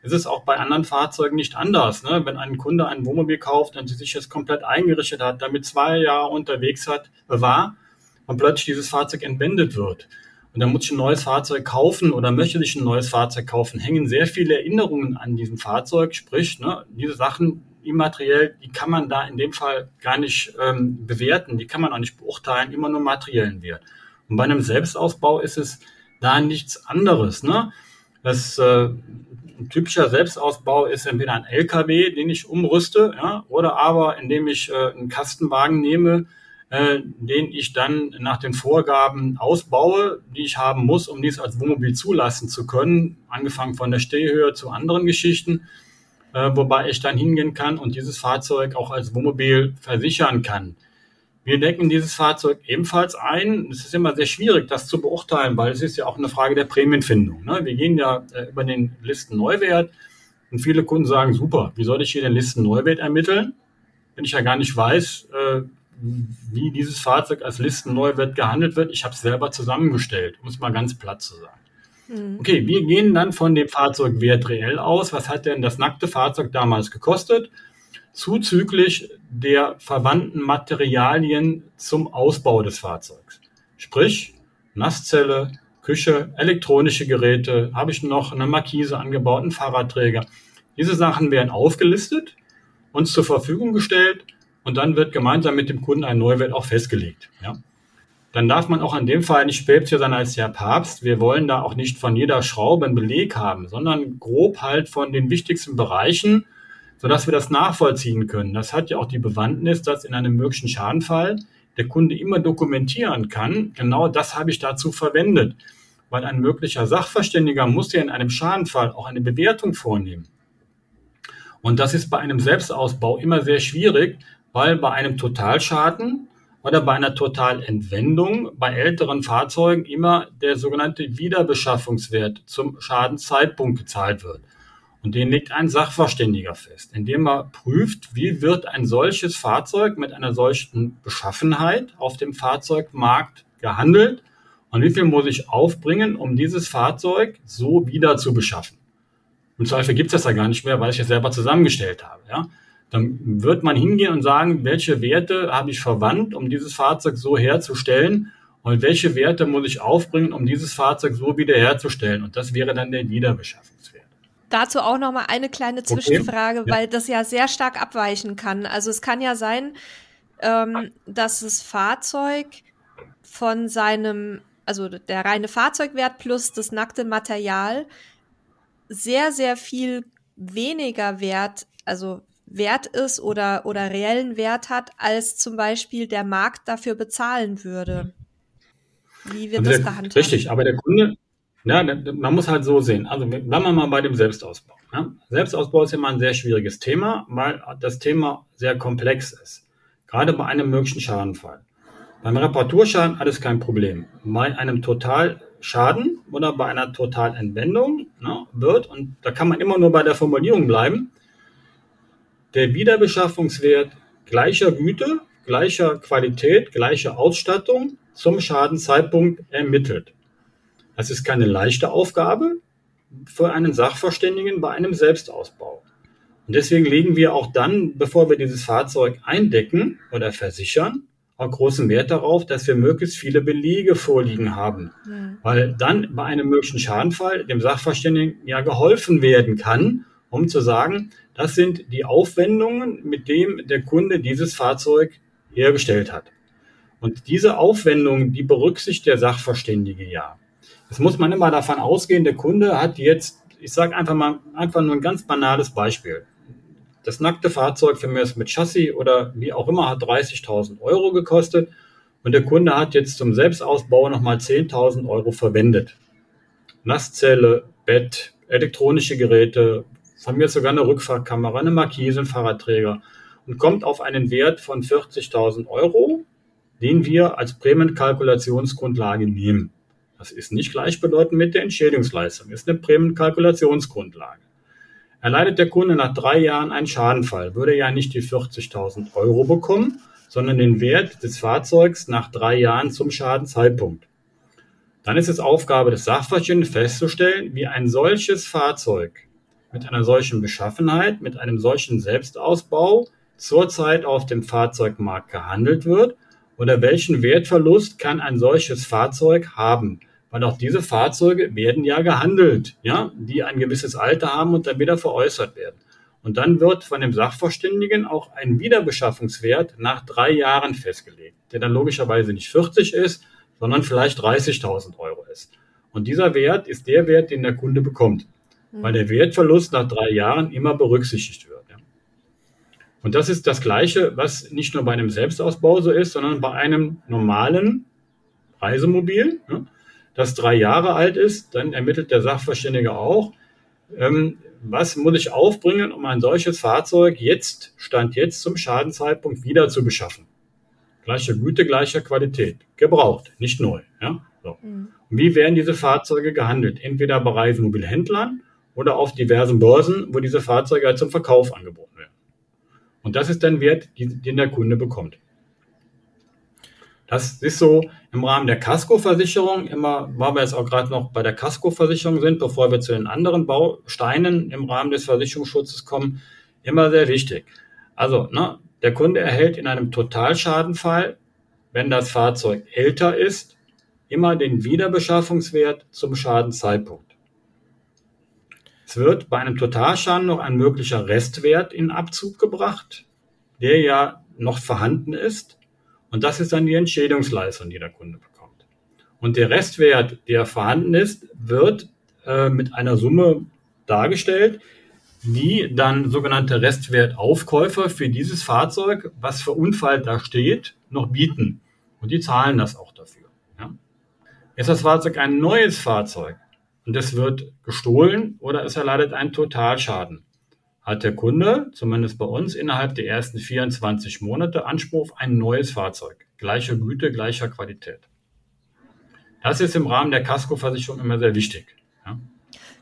Es ist auch bei anderen Fahrzeugen nicht anders. Ne? Wenn ein Kunde ein Wohnmobil kauft und sich jetzt komplett eingerichtet hat, damit zwei Jahre unterwegs hat, war und plötzlich dieses Fahrzeug entwendet wird und dann muss ich ein neues Fahrzeug kaufen oder möchte sich ein neues Fahrzeug kaufen, hängen sehr viele Erinnerungen an diesem Fahrzeug. Sprich, ne, diese Sachen immateriell, die kann man da in dem Fall gar nicht ähm, bewerten, die kann man auch nicht beurteilen, immer nur materiellen Wert. Und bei einem Selbstausbau ist es da nichts anderes. Ne? Das, äh, ein typischer Selbstausbau ist entweder ein LKW, den ich umrüste, ja, oder aber indem ich äh, einen Kastenwagen nehme, äh, den ich dann nach den Vorgaben ausbaue, die ich haben muss, um dies als Wohnmobil zulassen zu können, angefangen von der Stehhöhe zu anderen Geschichten, äh, wobei ich dann hingehen kann und dieses Fahrzeug auch als Wohnmobil versichern kann. Wir decken dieses Fahrzeug ebenfalls ein. Es ist immer sehr schwierig, das zu beurteilen, weil es ist ja auch eine Frage der Prämienfindung. Ne? Wir gehen ja äh, über den Listenneuwert und viele Kunden sagen, super, wie soll ich hier den Listenneuwert ermitteln, wenn ich ja gar nicht weiß, äh, wie dieses Fahrzeug als Listenneuwert gehandelt wird. Ich habe es selber zusammengestellt, um es mal ganz platt zu sagen. Mhm. Okay, wir gehen dann von dem Fahrzeugwert reell aus. Was hat denn das nackte Fahrzeug damals gekostet? Zuzüglich der verwandten Materialien zum Ausbau des Fahrzeugs. Sprich, Nasszelle, Küche, elektronische Geräte, habe ich noch eine Markise angebaut, einen Fahrradträger. Diese Sachen werden aufgelistet, uns zur Verfügung gestellt und dann wird gemeinsam mit dem Kunden ein Neuwert auch festgelegt. Ja? Dann darf man auch in dem Fall nicht päpstlicher sein als der Papst. Wir wollen da auch nicht von jeder Schraube einen Beleg haben, sondern grob halt von den wichtigsten Bereichen, sodass wir das nachvollziehen können. Das hat ja auch die Bewandtnis, dass in einem möglichen Schadenfall der Kunde immer dokumentieren kann, genau das habe ich dazu verwendet. Weil ein möglicher Sachverständiger muss ja in einem Schadenfall auch eine Bewertung vornehmen. Und das ist bei einem Selbstausbau immer sehr schwierig, weil bei einem Totalschaden oder bei einer Totalentwendung bei älteren Fahrzeugen immer der sogenannte Wiederbeschaffungswert zum Schadenszeitpunkt gezahlt wird. Und den legt ein Sachverständiger fest, indem er prüft, wie wird ein solches Fahrzeug mit einer solchen Beschaffenheit auf dem Fahrzeugmarkt gehandelt und wie viel muss ich aufbringen, um dieses Fahrzeug so wieder zu beschaffen. Im Zweifel gibt es das ja gar nicht mehr, weil ich es selber zusammengestellt habe. Ja? dann wird man hingehen und sagen, welche Werte habe ich verwandt, um dieses Fahrzeug so herzustellen und welche Werte muss ich aufbringen, um dieses Fahrzeug so wiederherzustellen. Und das wäre dann der Wiederbeschaffungswert. Dazu auch noch mal eine kleine Zwischenfrage, okay. ja. weil das ja sehr stark abweichen kann. Also es kann ja sein, ähm, dass das Fahrzeug von seinem, also der reine Fahrzeugwert plus das nackte Material sehr, sehr viel weniger wert, also wert ist oder, oder reellen Wert hat, als zum Beispiel der Markt dafür bezahlen würde. Wie wird also das gehandhabt? Richtig, aber der Kunde, ja, man muss halt so sehen. Also bleiben wir mal bei dem Selbstausbau. Ja? Selbstausbau ist immer ein sehr schwieriges Thema, weil das Thema sehr komplex ist. Gerade bei einem möglichen Schadenfall. Beim Reparaturschaden alles kein Problem. Bei einem Totalschaden oder bei einer Totalentwendung ne, wird, und da kann man immer nur bei der Formulierung bleiben, der Wiederbeschaffungswert gleicher Güte, gleicher Qualität, gleicher Ausstattung zum Schadenzeitpunkt ermittelt. Das ist keine leichte Aufgabe für einen Sachverständigen bei einem Selbstausbau. Und deswegen legen wir auch dann, bevor wir dieses Fahrzeug eindecken oder versichern, auch großen Wert darauf, dass wir möglichst viele Belege vorliegen haben. Ja. Weil dann bei einem möglichen Schadenfall dem Sachverständigen ja geholfen werden kann, um zu sagen, das sind die Aufwendungen, mit dem der Kunde dieses Fahrzeug hergestellt hat. Und diese Aufwendungen, die berücksichtigt der Sachverständige ja. Das muss man immer davon ausgehen, der Kunde hat jetzt, ich sage einfach mal, einfach nur ein ganz banales Beispiel. Das nackte Fahrzeug für mich mit Chassis oder wie auch immer hat 30.000 Euro gekostet und der Kunde hat jetzt zum Selbstausbau nochmal 10.000 Euro verwendet. Nasszelle, Bett, elektronische Geräte, von mir sogar eine Rückfahrkamera, eine Markise, ein Fahrradträger und kommt auf einen Wert von 40.000 Euro, den wir als Prämienkalkulationsgrundlage nehmen. Das ist nicht gleichbedeutend mit der Entschädigungsleistung, ist eine Prämienkalkulationsgrundlage. Erleidet der Kunde nach drei Jahren einen Schadenfall, würde er ja nicht die 40.000 Euro bekommen, sondern den Wert des Fahrzeugs nach drei Jahren zum Schadenzeitpunkt. Dann ist es Aufgabe des Sachverständigen festzustellen, wie ein solches Fahrzeug mit einer solchen Beschaffenheit, mit einem solchen Selbstausbau zurzeit auf dem Fahrzeugmarkt gehandelt wird oder welchen Wertverlust kann ein solches Fahrzeug haben? Weil auch diese Fahrzeuge werden ja gehandelt, ja, die ein gewisses Alter haben und dann wieder veräußert werden. Und dann wird von dem Sachverständigen auch ein Wiederbeschaffungswert nach drei Jahren festgelegt, der dann logischerweise nicht 40 ist, sondern vielleicht 30.000 Euro ist. Und dieser Wert ist der Wert, den der Kunde bekommt, mhm. weil der Wertverlust nach drei Jahren immer berücksichtigt wird. Ja. Und das ist das Gleiche, was nicht nur bei einem Selbstausbau so ist, sondern bei einem normalen Reisemobil, ja, das drei Jahre alt ist, dann ermittelt der Sachverständige auch, ähm, was muss ich aufbringen, um ein solches Fahrzeug jetzt, Stand jetzt zum Schadenzeitpunkt wieder zu beschaffen. Gleiche Güte, gleicher Qualität. Gebraucht, nicht neu. Ja? So. Mhm. Wie werden diese Fahrzeuge gehandelt? Entweder bei Reisemobilhändlern oder auf diversen Börsen, wo diese Fahrzeuge halt zum Verkauf angeboten werden. Und das ist der Wert, den der Kunde bekommt. Das ist so im Rahmen der Casco-Versicherung, immer, weil wir jetzt auch gerade noch bei der Casco-Versicherung sind, bevor wir zu den anderen Bausteinen im Rahmen des Versicherungsschutzes kommen, immer sehr wichtig. Also, ne, der Kunde erhält in einem Totalschadenfall, wenn das Fahrzeug älter ist, immer den Wiederbeschaffungswert zum Schadenzeitpunkt. Es wird bei einem Totalschaden noch ein möglicher Restwert in Abzug gebracht, der ja noch vorhanden ist. Und das ist dann die Entschädigungsleistung, die der Kunde bekommt. Und der Restwert, der vorhanden ist, wird äh, mit einer Summe dargestellt, die dann sogenannte Restwertaufkäufer für dieses Fahrzeug, was verunfallt da steht, noch bieten. Und die zahlen das auch dafür. Ja. Ist das Fahrzeug ein neues Fahrzeug und es wird gestohlen oder es erleidet einen Totalschaden, hat der Kunde, zumindest bei uns, innerhalb der ersten 24 Monate Anspruch auf ein neues Fahrzeug. Gleicher Güte, gleicher Qualität. Das ist im Rahmen der Kaskoversicherung immer sehr wichtig. Ja.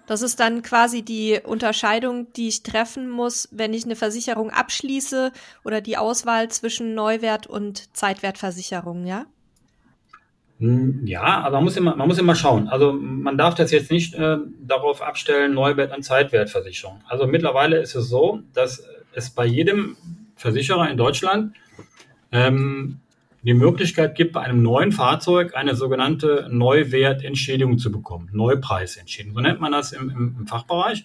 Das ist dann quasi die Unterscheidung, die ich treffen muss, wenn ich eine Versicherung abschließe oder die Auswahl zwischen Neuwert und Zeitwertversicherung, ja? Hm, ja, aber man muss immer, man muss immer schauen. Also man darf das jetzt nicht äh, darauf abstellen, Neuwert und Zeitwertversicherung. Also mittlerweile ist es so, dass es bei jedem Versicherer in Deutschland ähm, die Möglichkeit gibt, bei einem neuen Fahrzeug eine sogenannte Neuwertentschädigung zu bekommen. Neupreisentschädigung. So nennt man das im, im, im Fachbereich.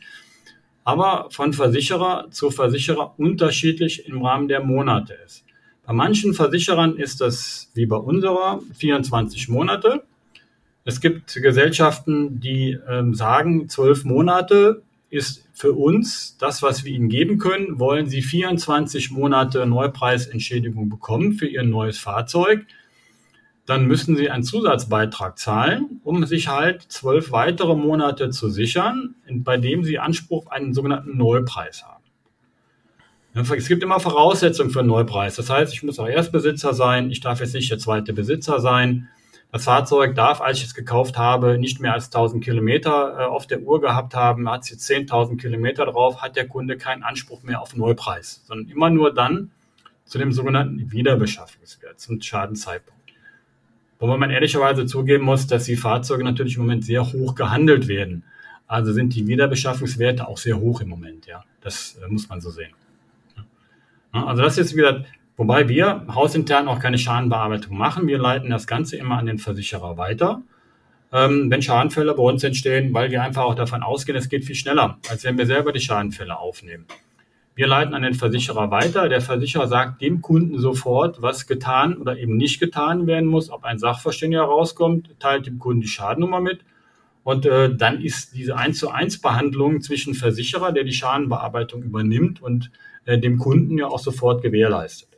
Aber von Versicherer zu Versicherer unterschiedlich im Rahmen der Monate ist. Bei manchen Versicherern ist das wie bei unserer 24 Monate. Es gibt Gesellschaften, die ähm, sagen, zwölf Monate ist für uns das, was wir Ihnen geben können. Wollen Sie 24 Monate Neupreisentschädigung bekommen für Ihr neues Fahrzeug, dann müssen Sie einen Zusatzbeitrag zahlen, um sich halt zwölf weitere Monate zu sichern, bei dem Sie Anspruch auf einen sogenannten Neupreis haben. Es gibt immer Voraussetzungen für einen Neupreis. Das heißt, ich muss auch Erstbesitzer sein, ich darf jetzt nicht der zweite Besitzer sein, das Fahrzeug darf, als ich es gekauft habe, nicht mehr als 1000 Kilometer äh, auf der Uhr gehabt haben. Hat jetzt 10.000 Kilometer drauf, hat der Kunde keinen Anspruch mehr auf Neupreis, sondern immer nur dann zu dem sogenannten Wiederbeschaffungswert, zum Schadenzeitpunkt. Wobei man ehrlicherweise zugeben muss, dass die Fahrzeuge natürlich im Moment sehr hoch gehandelt werden. Also sind die Wiederbeschaffungswerte auch sehr hoch im Moment, ja. Das äh, muss man so sehen. Ja, also das ist wieder Wobei wir hausintern auch keine Schadenbearbeitung machen. Wir leiten das Ganze immer an den Versicherer weiter. Ähm, wenn Schadenfälle bei uns entstehen, weil wir einfach auch davon ausgehen, es geht viel schneller, als wenn wir selber die Schadenfälle aufnehmen. Wir leiten an den Versicherer weiter. Der Versicherer sagt dem Kunden sofort, was getan oder eben nicht getan werden muss. Ob ein Sachverständiger rauskommt, teilt dem Kunden die Schadennummer mit. Und äh, dann ist diese 1 zu 1 Behandlung zwischen Versicherer, der die Schadenbearbeitung übernimmt, und äh, dem Kunden ja auch sofort gewährleistet.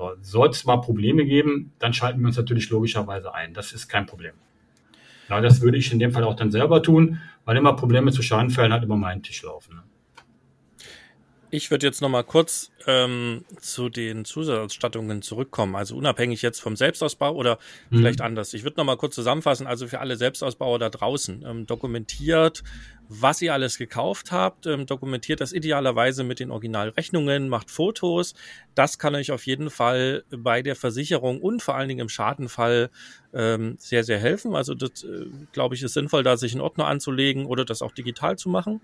So, Sollte es mal Probleme geben, dann schalten wir uns natürlich logischerweise ein. Das ist kein Problem. Ja, das würde ich in dem Fall auch dann selber tun, weil immer Probleme zu Schadenfällen halt über meinen Tisch laufen. Ne? Ich würde jetzt noch mal kurz ähm, zu den Zusatzausstattungen zurückkommen. Also unabhängig jetzt vom Selbstausbau oder mhm. vielleicht anders. Ich würde noch mal kurz zusammenfassen. Also für alle Selbstausbauer da draußen ähm, dokumentiert was ihr alles gekauft habt, ähm, dokumentiert das idealerweise mit den Originalrechnungen, macht Fotos. Das kann euch auf jeden Fall bei der Versicherung und vor allen Dingen im Schadenfall ähm, sehr, sehr helfen. Also das, äh, glaube ich, ist sinnvoll, da sich einen Ordner anzulegen oder das auch digital zu machen.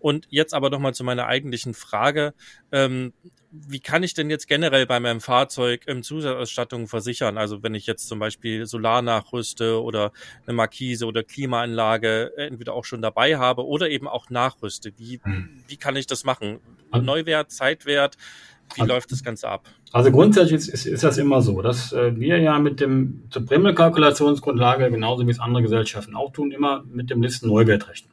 Und jetzt aber nochmal zu meiner eigentlichen Frage. Ähm, wie kann ich denn jetzt generell bei meinem Fahrzeug im Zusatzausstattung versichern? Also wenn ich jetzt zum Beispiel Solar nachrüste oder eine Markise oder Klimaanlage entweder auch schon dabei habe oder eben auch nachrüste. Wie, hm. wie kann ich das machen? Neuwert, Zeitwert? Wie also, läuft das Ganze ab? Also grundsätzlich ist, ist, das immer so, dass äh, wir ja mit dem zur Prämienkalkulationsgrundlage, genauso wie es andere Gesellschaften auch tun, immer mit dem Listen-Neuwert rechnen.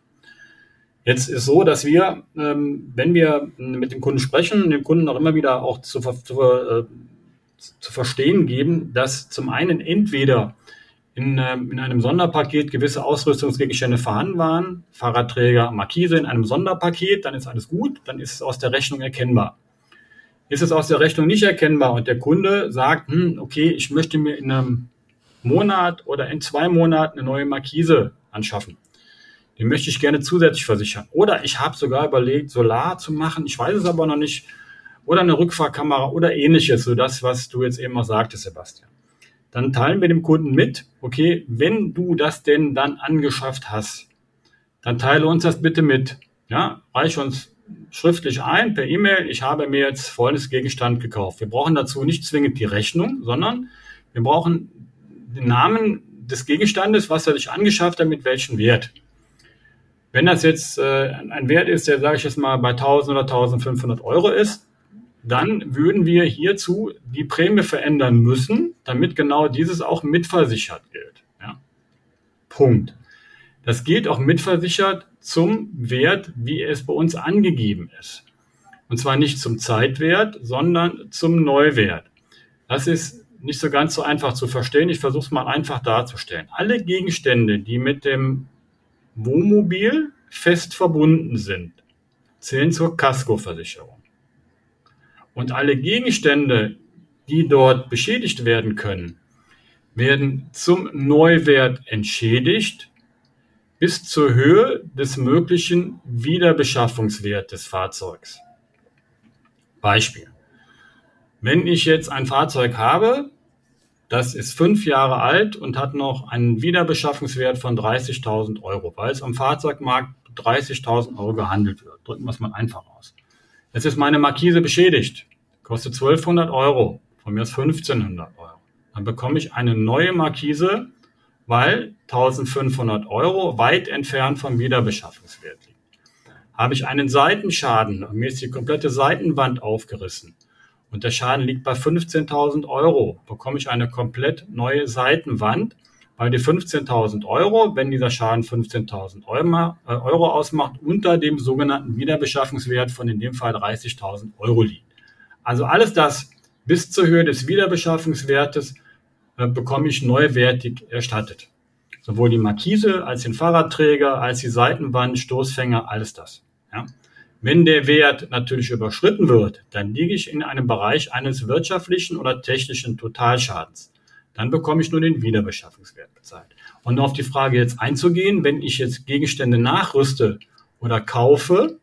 Jetzt ist so, dass wir, ähm, wenn wir mit dem Kunden sprechen, dem Kunden auch immer wieder auch zu, zu, äh, zu verstehen geben, dass zum einen entweder in, äh, in einem Sonderpaket gewisse Ausrüstungsgegenstände vorhanden waren, Fahrradträger, Markise in einem Sonderpaket, dann ist alles gut, dann ist es aus der Rechnung erkennbar. Ist es aus der Rechnung nicht erkennbar und der Kunde sagt, hm, okay, ich möchte mir in einem Monat oder in zwei Monaten eine neue Markise anschaffen den möchte ich gerne zusätzlich versichern. Oder ich habe sogar überlegt, Solar zu machen, ich weiß es aber noch nicht. Oder eine Rückfahrkamera oder ähnliches, so das, was du jetzt eben auch sagtest, Sebastian. Dann teilen wir dem Kunden mit, okay, wenn du das denn dann angeschafft hast, dann teile uns das bitte mit. Ja, reich uns schriftlich ein per E-Mail, ich habe mir jetzt folgendes Gegenstand gekauft. Wir brauchen dazu nicht zwingend die Rechnung, sondern wir brauchen den Namen des Gegenstandes, was er sich angeschafft hat, mit welchem Wert. Wenn das jetzt äh, ein Wert ist, der, sage ich jetzt mal, bei 1000 oder 1500 Euro ist, dann würden wir hierzu die Prämie verändern müssen, damit genau dieses auch mitversichert gilt. Ja. Punkt. Das gilt auch mitversichert zum Wert, wie es bei uns angegeben ist. Und zwar nicht zum Zeitwert, sondern zum Neuwert. Das ist nicht so ganz so einfach zu verstehen. Ich versuche es mal einfach darzustellen. Alle Gegenstände, die mit dem Wohnmobil fest verbunden sind, zählen zur Kaskoversicherung. Und alle Gegenstände, die dort beschädigt werden können, werden zum Neuwert entschädigt bis zur Höhe des möglichen Wiederbeschaffungswerts des Fahrzeugs. Beispiel. Wenn ich jetzt ein Fahrzeug habe, das ist fünf Jahre alt und hat noch einen Wiederbeschaffungswert von 30.000 Euro, weil es am Fahrzeugmarkt 30.000 Euro gehandelt wird. Drücken wir es mal einfach aus. Jetzt ist meine Markise beschädigt. Kostet 1200 Euro. Von mir ist 1500 Euro. Dann bekomme ich eine neue Markise, weil 1500 Euro weit entfernt vom Wiederbeschaffungswert liegt. Habe ich einen Seitenschaden und mir ist die komplette Seitenwand aufgerissen, und der Schaden liegt bei 15.000 Euro, bekomme ich eine komplett neue Seitenwand, weil die 15.000 Euro, wenn dieser Schaden 15.000 Euro, äh, Euro ausmacht, unter dem sogenannten Wiederbeschaffungswert von in dem Fall 30.000 Euro liegt. Also alles das bis zur Höhe des Wiederbeschaffungswertes äh, bekomme ich neuwertig erstattet. Sowohl die Markise als den Fahrradträger, als die Seitenwand, Stoßfänger, alles das. Ja. Wenn der Wert natürlich überschritten wird, dann liege ich in einem Bereich eines wirtschaftlichen oder technischen Totalschadens. Dann bekomme ich nur den Wiederbeschaffungswert bezahlt. Und auf die Frage jetzt einzugehen, wenn ich jetzt Gegenstände nachrüste oder kaufe,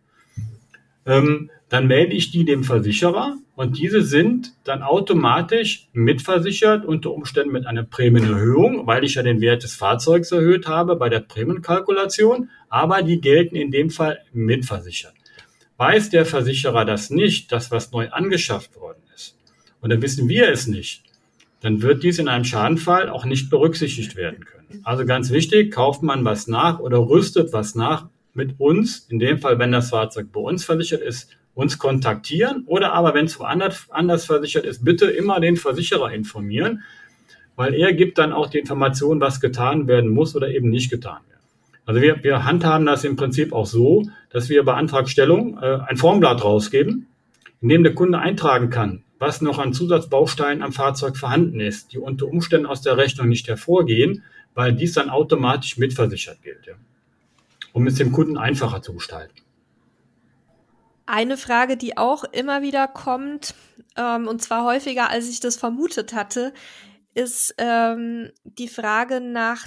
ähm, dann melde ich die dem Versicherer und diese sind dann automatisch mitversichert, unter Umständen mit einer Prämienerhöhung, weil ich ja den Wert des Fahrzeugs erhöht habe bei der Prämienkalkulation, aber die gelten in dem Fall mitversichert. Weiß der Versicherer das nicht, das was neu angeschafft worden ist, und dann wissen wir es nicht, dann wird dies in einem Schadenfall auch nicht berücksichtigt werden können. Also ganz wichtig, kauft man was nach oder rüstet was nach mit uns, in dem Fall, wenn das Fahrzeug bei uns versichert ist, uns kontaktieren oder aber, wenn es woanders anders versichert ist, bitte immer den Versicherer informieren, weil er gibt dann auch die Information, was getan werden muss oder eben nicht getan wird. Also wir, wir handhaben das im Prinzip auch so, dass wir bei Antragstellung äh, ein Formblatt rausgeben, in dem der Kunde eintragen kann, was noch an Zusatzbausteinen am Fahrzeug vorhanden ist, die unter Umständen aus der Rechnung nicht hervorgehen, weil dies dann automatisch mitversichert gilt, ja. um es dem Kunden einfacher zu gestalten. Eine Frage, die auch immer wieder kommt, ähm, und zwar häufiger, als ich das vermutet hatte, ist ähm, die Frage nach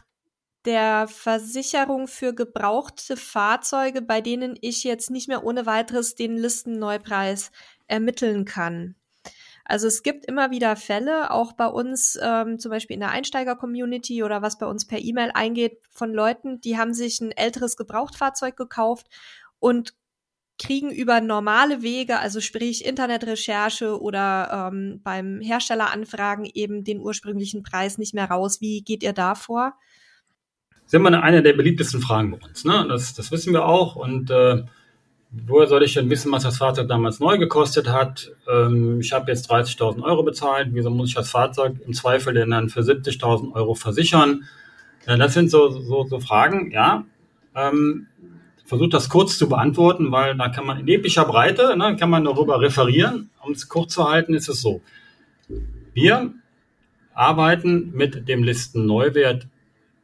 der Versicherung für gebrauchte Fahrzeuge, bei denen ich jetzt nicht mehr ohne weiteres den Listenneupreis ermitteln kann. Also es gibt immer wieder Fälle, auch bei uns ähm, zum Beispiel in der Einsteiger-Community oder was bei uns per E-Mail eingeht, von Leuten, die haben sich ein älteres Gebrauchtfahrzeug gekauft und kriegen über normale Wege, also sprich Internetrecherche oder ähm, beim Hersteller anfragen, eben den ursprünglichen Preis nicht mehr raus. Wie geht ihr da vor? Ist immer eine der beliebtesten Fragen bei uns. Ne? Das, das wissen wir auch. Und äh, woher soll ich denn wissen, was das Fahrzeug damals neu gekostet hat? Ähm, ich habe jetzt 30.000 Euro bezahlt, wieso muss ich das Fahrzeug im Zweifel denn dann für 70.000 Euro versichern? Ja, das sind so, so, so Fragen, ja. Ähm, versucht das kurz zu beantworten, weil da kann man in epischer Breite, ne, kann man darüber referieren. Um es kurz zu halten, ist es so. Wir arbeiten mit dem Listenneuwert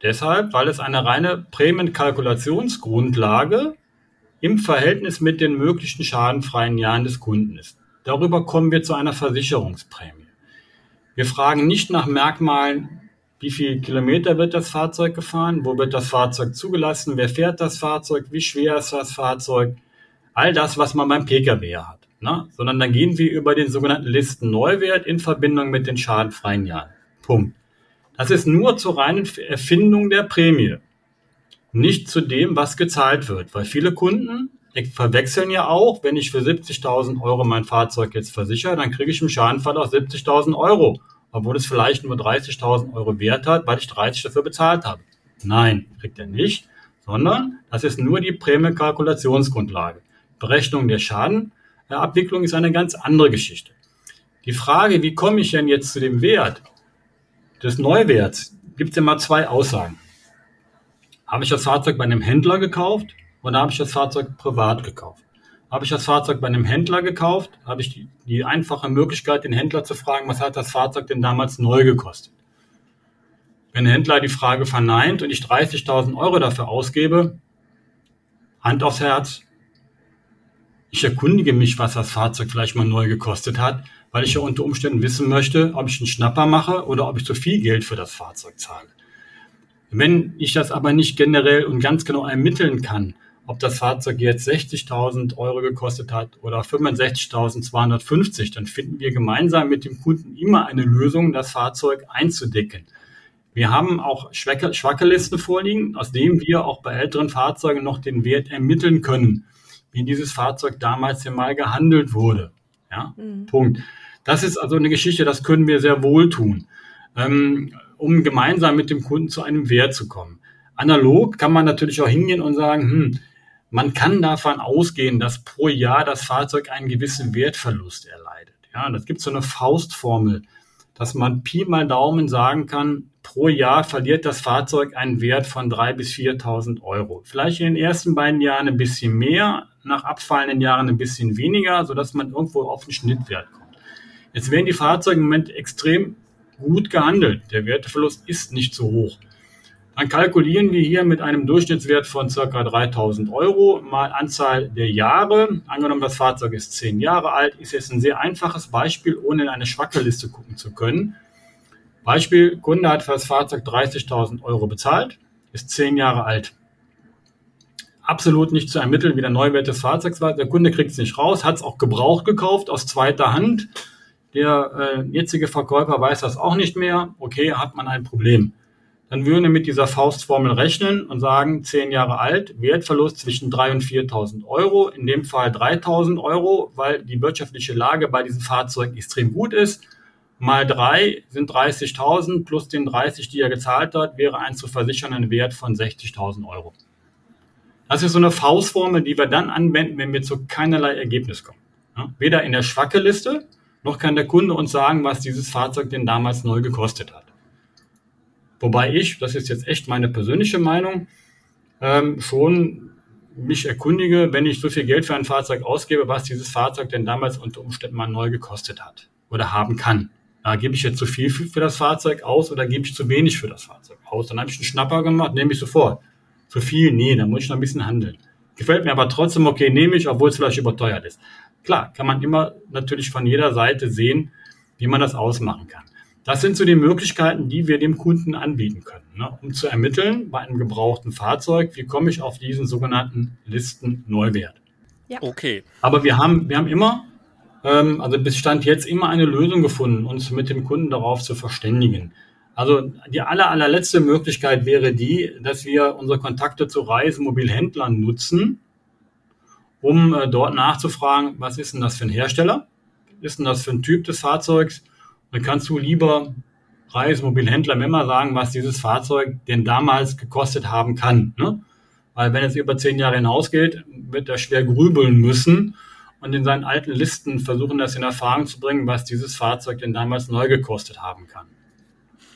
deshalb, weil es eine reine Prämienkalkulationsgrundlage im Verhältnis mit den möglichen schadenfreien Jahren des Kunden ist. Darüber kommen wir zu einer Versicherungsprämie. Wir fragen nicht nach Merkmalen, wie viel Kilometer wird das Fahrzeug gefahren, wo wird das Fahrzeug zugelassen, wer fährt das Fahrzeug, wie schwer ist das Fahrzeug, all das, was man beim Pkw hat. Ne? Sondern dann gehen wir über den sogenannten Listenneuwert in Verbindung mit den schadenfreien Jahren. Punkt. Das ist nur zur reinen Erfindung der Prämie nicht zu dem, was gezahlt wird. Weil viele Kunden verwechseln ja auch, wenn ich für 70.000 Euro mein Fahrzeug jetzt versichere, dann kriege ich im Schadenfall auch 70.000 Euro, obwohl es vielleicht nur 30.000 Euro wert hat, weil ich 30 dafür bezahlt habe. Nein, kriegt er nicht, sondern das ist nur die Prämiekalkulationsgrundlage. Berechnung der Schadenabwicklung ist eine ganz andere Geschichte. Die Frage, wie komme ich denn jetzt zu dem Wert des Neuwerts, gibt es immer zwei Aussagen. Habe ich das Fahrzeug bei einem Händler gekauft oder habe ich das Fahrzeug privat gekauft? Habe ich das Fahrzeug bei einem Händler gekauft, habe ich die, die einfache Möglichkeit, den Händler zu fragen, was hat das Fahrzeug denn damals neu gekostet? Wenn der Händler die Frage verneint und ich 30.000 Euro dafür ausgebe, Hand aufs Herz, ich erkundige mich, was das Fahrzeug vielleicht mal neu gekostet hat, weil ich ja unter Umständen wissen möchte, ob ich einen Schnapper mache oder ob ich zu viel Geld für das Fahrzeug zahle. Wenn ich das aber nicht generell und ganz genau ermitteln kann, ob das Fahrzeug jetzt 60.000 Euro gekostet hat oder 65.250, dann finden wir gemeinsam mit dem Kunden immer eine Lösung, das Fahrzeug einzudecken. Wir haben auch schwache, vorliegen, aus denen wir auch bei älteren Fahrzeugen noch den Wert ermitteln können, wie dieses Fahrzeug damals ja mal gehandelt wurde. Ja, mhm. Punkt. Das ist also eine Geschichte, das können wir sehr wohl tun. Ähm, um gemeinsam mit dem Kunden zu einem Wert zu kommen. Analog kann man natürlich auch hingehen und sagen, hm, man kann davon ausgehen, dass pro Jahr das Fahrzeug einen gewissen Wertverlust erleidet. Ja, das gibt so eine Faustformel, dass man Pi mal Daumen sagen kann, pro Jahr verliert das Fahrzeug einen Wert von 3.000 bis 4.000 Euro. Vielleicht in den ersten beiden Jahren ein bisschen mehr, nach abfallenden Jahren ein bisschen weniger, sodass man irgendwo auf den Schnittwert kommt. Jetzt werden die Fahrzeuge im Moment extrem gut gehandelt. Der Werteverlust ist nicht so hoch. Dann kalkulieren wir hier mit einem Durchschnittswert von ca. 3000 Euro mal Anzahl der Jahre. Angenommen, das Fahrzeug ist 10 Jahre alt, ist jetzt ein sehr einfaches Beispiel, ohne in eine Schwackerliste gucken zu können. Beispiel, Kunde hat für das Fahrzeug 30.000 Euro bezahlt, ist 10 Jahre alt. Absolut nicht zu ermitteln, wie der Neuwert des Fahrzeugs war. Der Kunde kriegt es nicht raus, hat es auch gebraucht gekauft aus zweiter Hand der äh, jetzige Verkäufer weiß das auch nicht mehr. Okay, hat man ein Problem. Dann würden wir mit dieser Faustformel rechnen und sagen, zehn Jahre alt, Wertverlust zwischen 3.000 und 4.000 Euro. In dem Fall 3.000 Euro, weil die wirtschaftliche Lage bei diesem Fahrzeug extrem gut ist. Mal drei sind 30.000 plus den 30, die er gezahlt hat, wäre ein zu versichernden Wert von 60.000 Euro. Das ist so eine Faustformel, die wir dann anwenden, wenn wir zu keinerlei Ergebnis kommen. Ja, weder in der Schwacke-Liste noch kann der Kunde uns sagen, was dieses Fahrzeug denn damals neu gekostet hat. Wobei ich, das ist jetzt echt meine persönliche Meinung, ähm, schon mich erkundige, wenn ich so viel Geld für ein Fahrzeug ausgebe, was dieses Fahrzeug denn damals unter Umständen mal neu gekostet hat oder haben kann. Ja, gebe ich jetzt zu viel für das Fahrzeug aus oder gebe ich zu wenig für das Fahrzeug aus? Dann habe ich einen Schnapper gemacht, nehme ich sofort. Zu viel? Nee, dann muss ich noch ein bisschen handeln. Gefällt mir aber trotzdem okay, nehme ich, obwohl es vielleicht überteuert ist. Klar, kann man immer natürlich von jeder Seite sehen, wie man das ausmachen kann. Das sind so die Möglichkeiten, die wir dem Kunden anbieten können, ne, um zu ermitteln bei einem gebrauchten Fahrzeug, wie komme ich auf diesen sogenannten Listen-Neuwert. Ja. Okay. Aber wir haben, wir haben immer, ähm, also bis Stand jetzt immer eine Lösung gefunden, uns mit dem Kunden darauf zu verständigen. Also die aller, allerletzte Möglichkeit wäre die, dass wir unsere Kontakte zu Reisemobilhändlern nutzen, um äh, dort nachzufragen, was ist denn das für ein Hersteller? Ist denn das für ein Typ des Fahrzeugs? Dann kannst du lieber Reisemobilhändler immer sagen, was dieses Fahrzeug denn damals gekostet haben kann. Ne? Weil wenn es über zehn Jahre hinausgeht, wird er schwer grübeln müssen und in seinen alten Listen versuchen, das in Erfahrung zu bringen, was dieses Fahrzeug denn damals neu gekostet haben kann.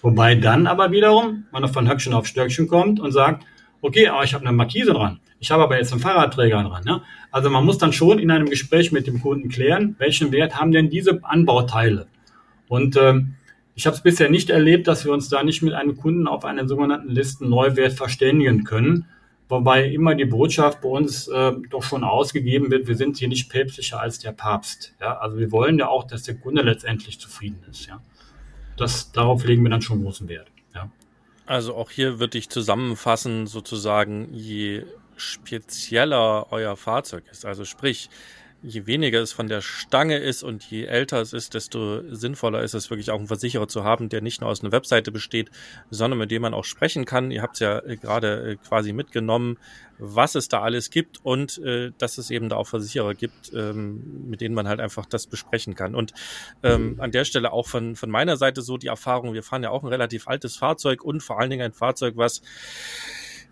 Wobei dann aber wiederum man von Höckchen auf Stöckchen kommt und sagt, okay, aber ich habe eine Markise dran. Ich habe aber jetzt einen Fahrradträger dran. Ne? Also man muss dann schon in einem Gespräch mit dem Kunden klären, welchen Wert haben denn diese Anbauteile. Und ähm, ich habe es bisher nicht erlebt, dass wir uns da nicht mit einem Kunden auf einen sogenannten Listen-Neuwert verständigen können. Wobei immer die Botschaft bei uns äh, doch schon ausgegeben wird, wir sind hier nicht päpstlicher als der Papst. Ja? Also wir wollen ja auch, dass der Kunde letztendlich zufrieden ist. Ja? Das, darauf legen wir dann schon großen Wert. Ja? Also auch hier würde ich zusammenfassen, sozusagen, je spezieller euer Fahrzeug ist, also sprich, je weniger es von der Stange ist und je älter es ist, desto sinnvoller ist es wirklich auch einen Versicherer zu haben, der nicht nur aus einer Webseite besteht, sondern mit dem man auch sprechen kann. Ihr habt es ja äh, gerade äh, quasi mitgenommen, was es da alles gibt und äh, dass es eben da auch Versicherer gibt, ähm, mit denen man halt einfach das besprechen kann. Und ähm, an der Stelle auch von, von meiner Seite so die Erfahrung, wir fahren ja auch ein relativ altes Fahrzeug und vor allen Dingen ein Fahrzeug, was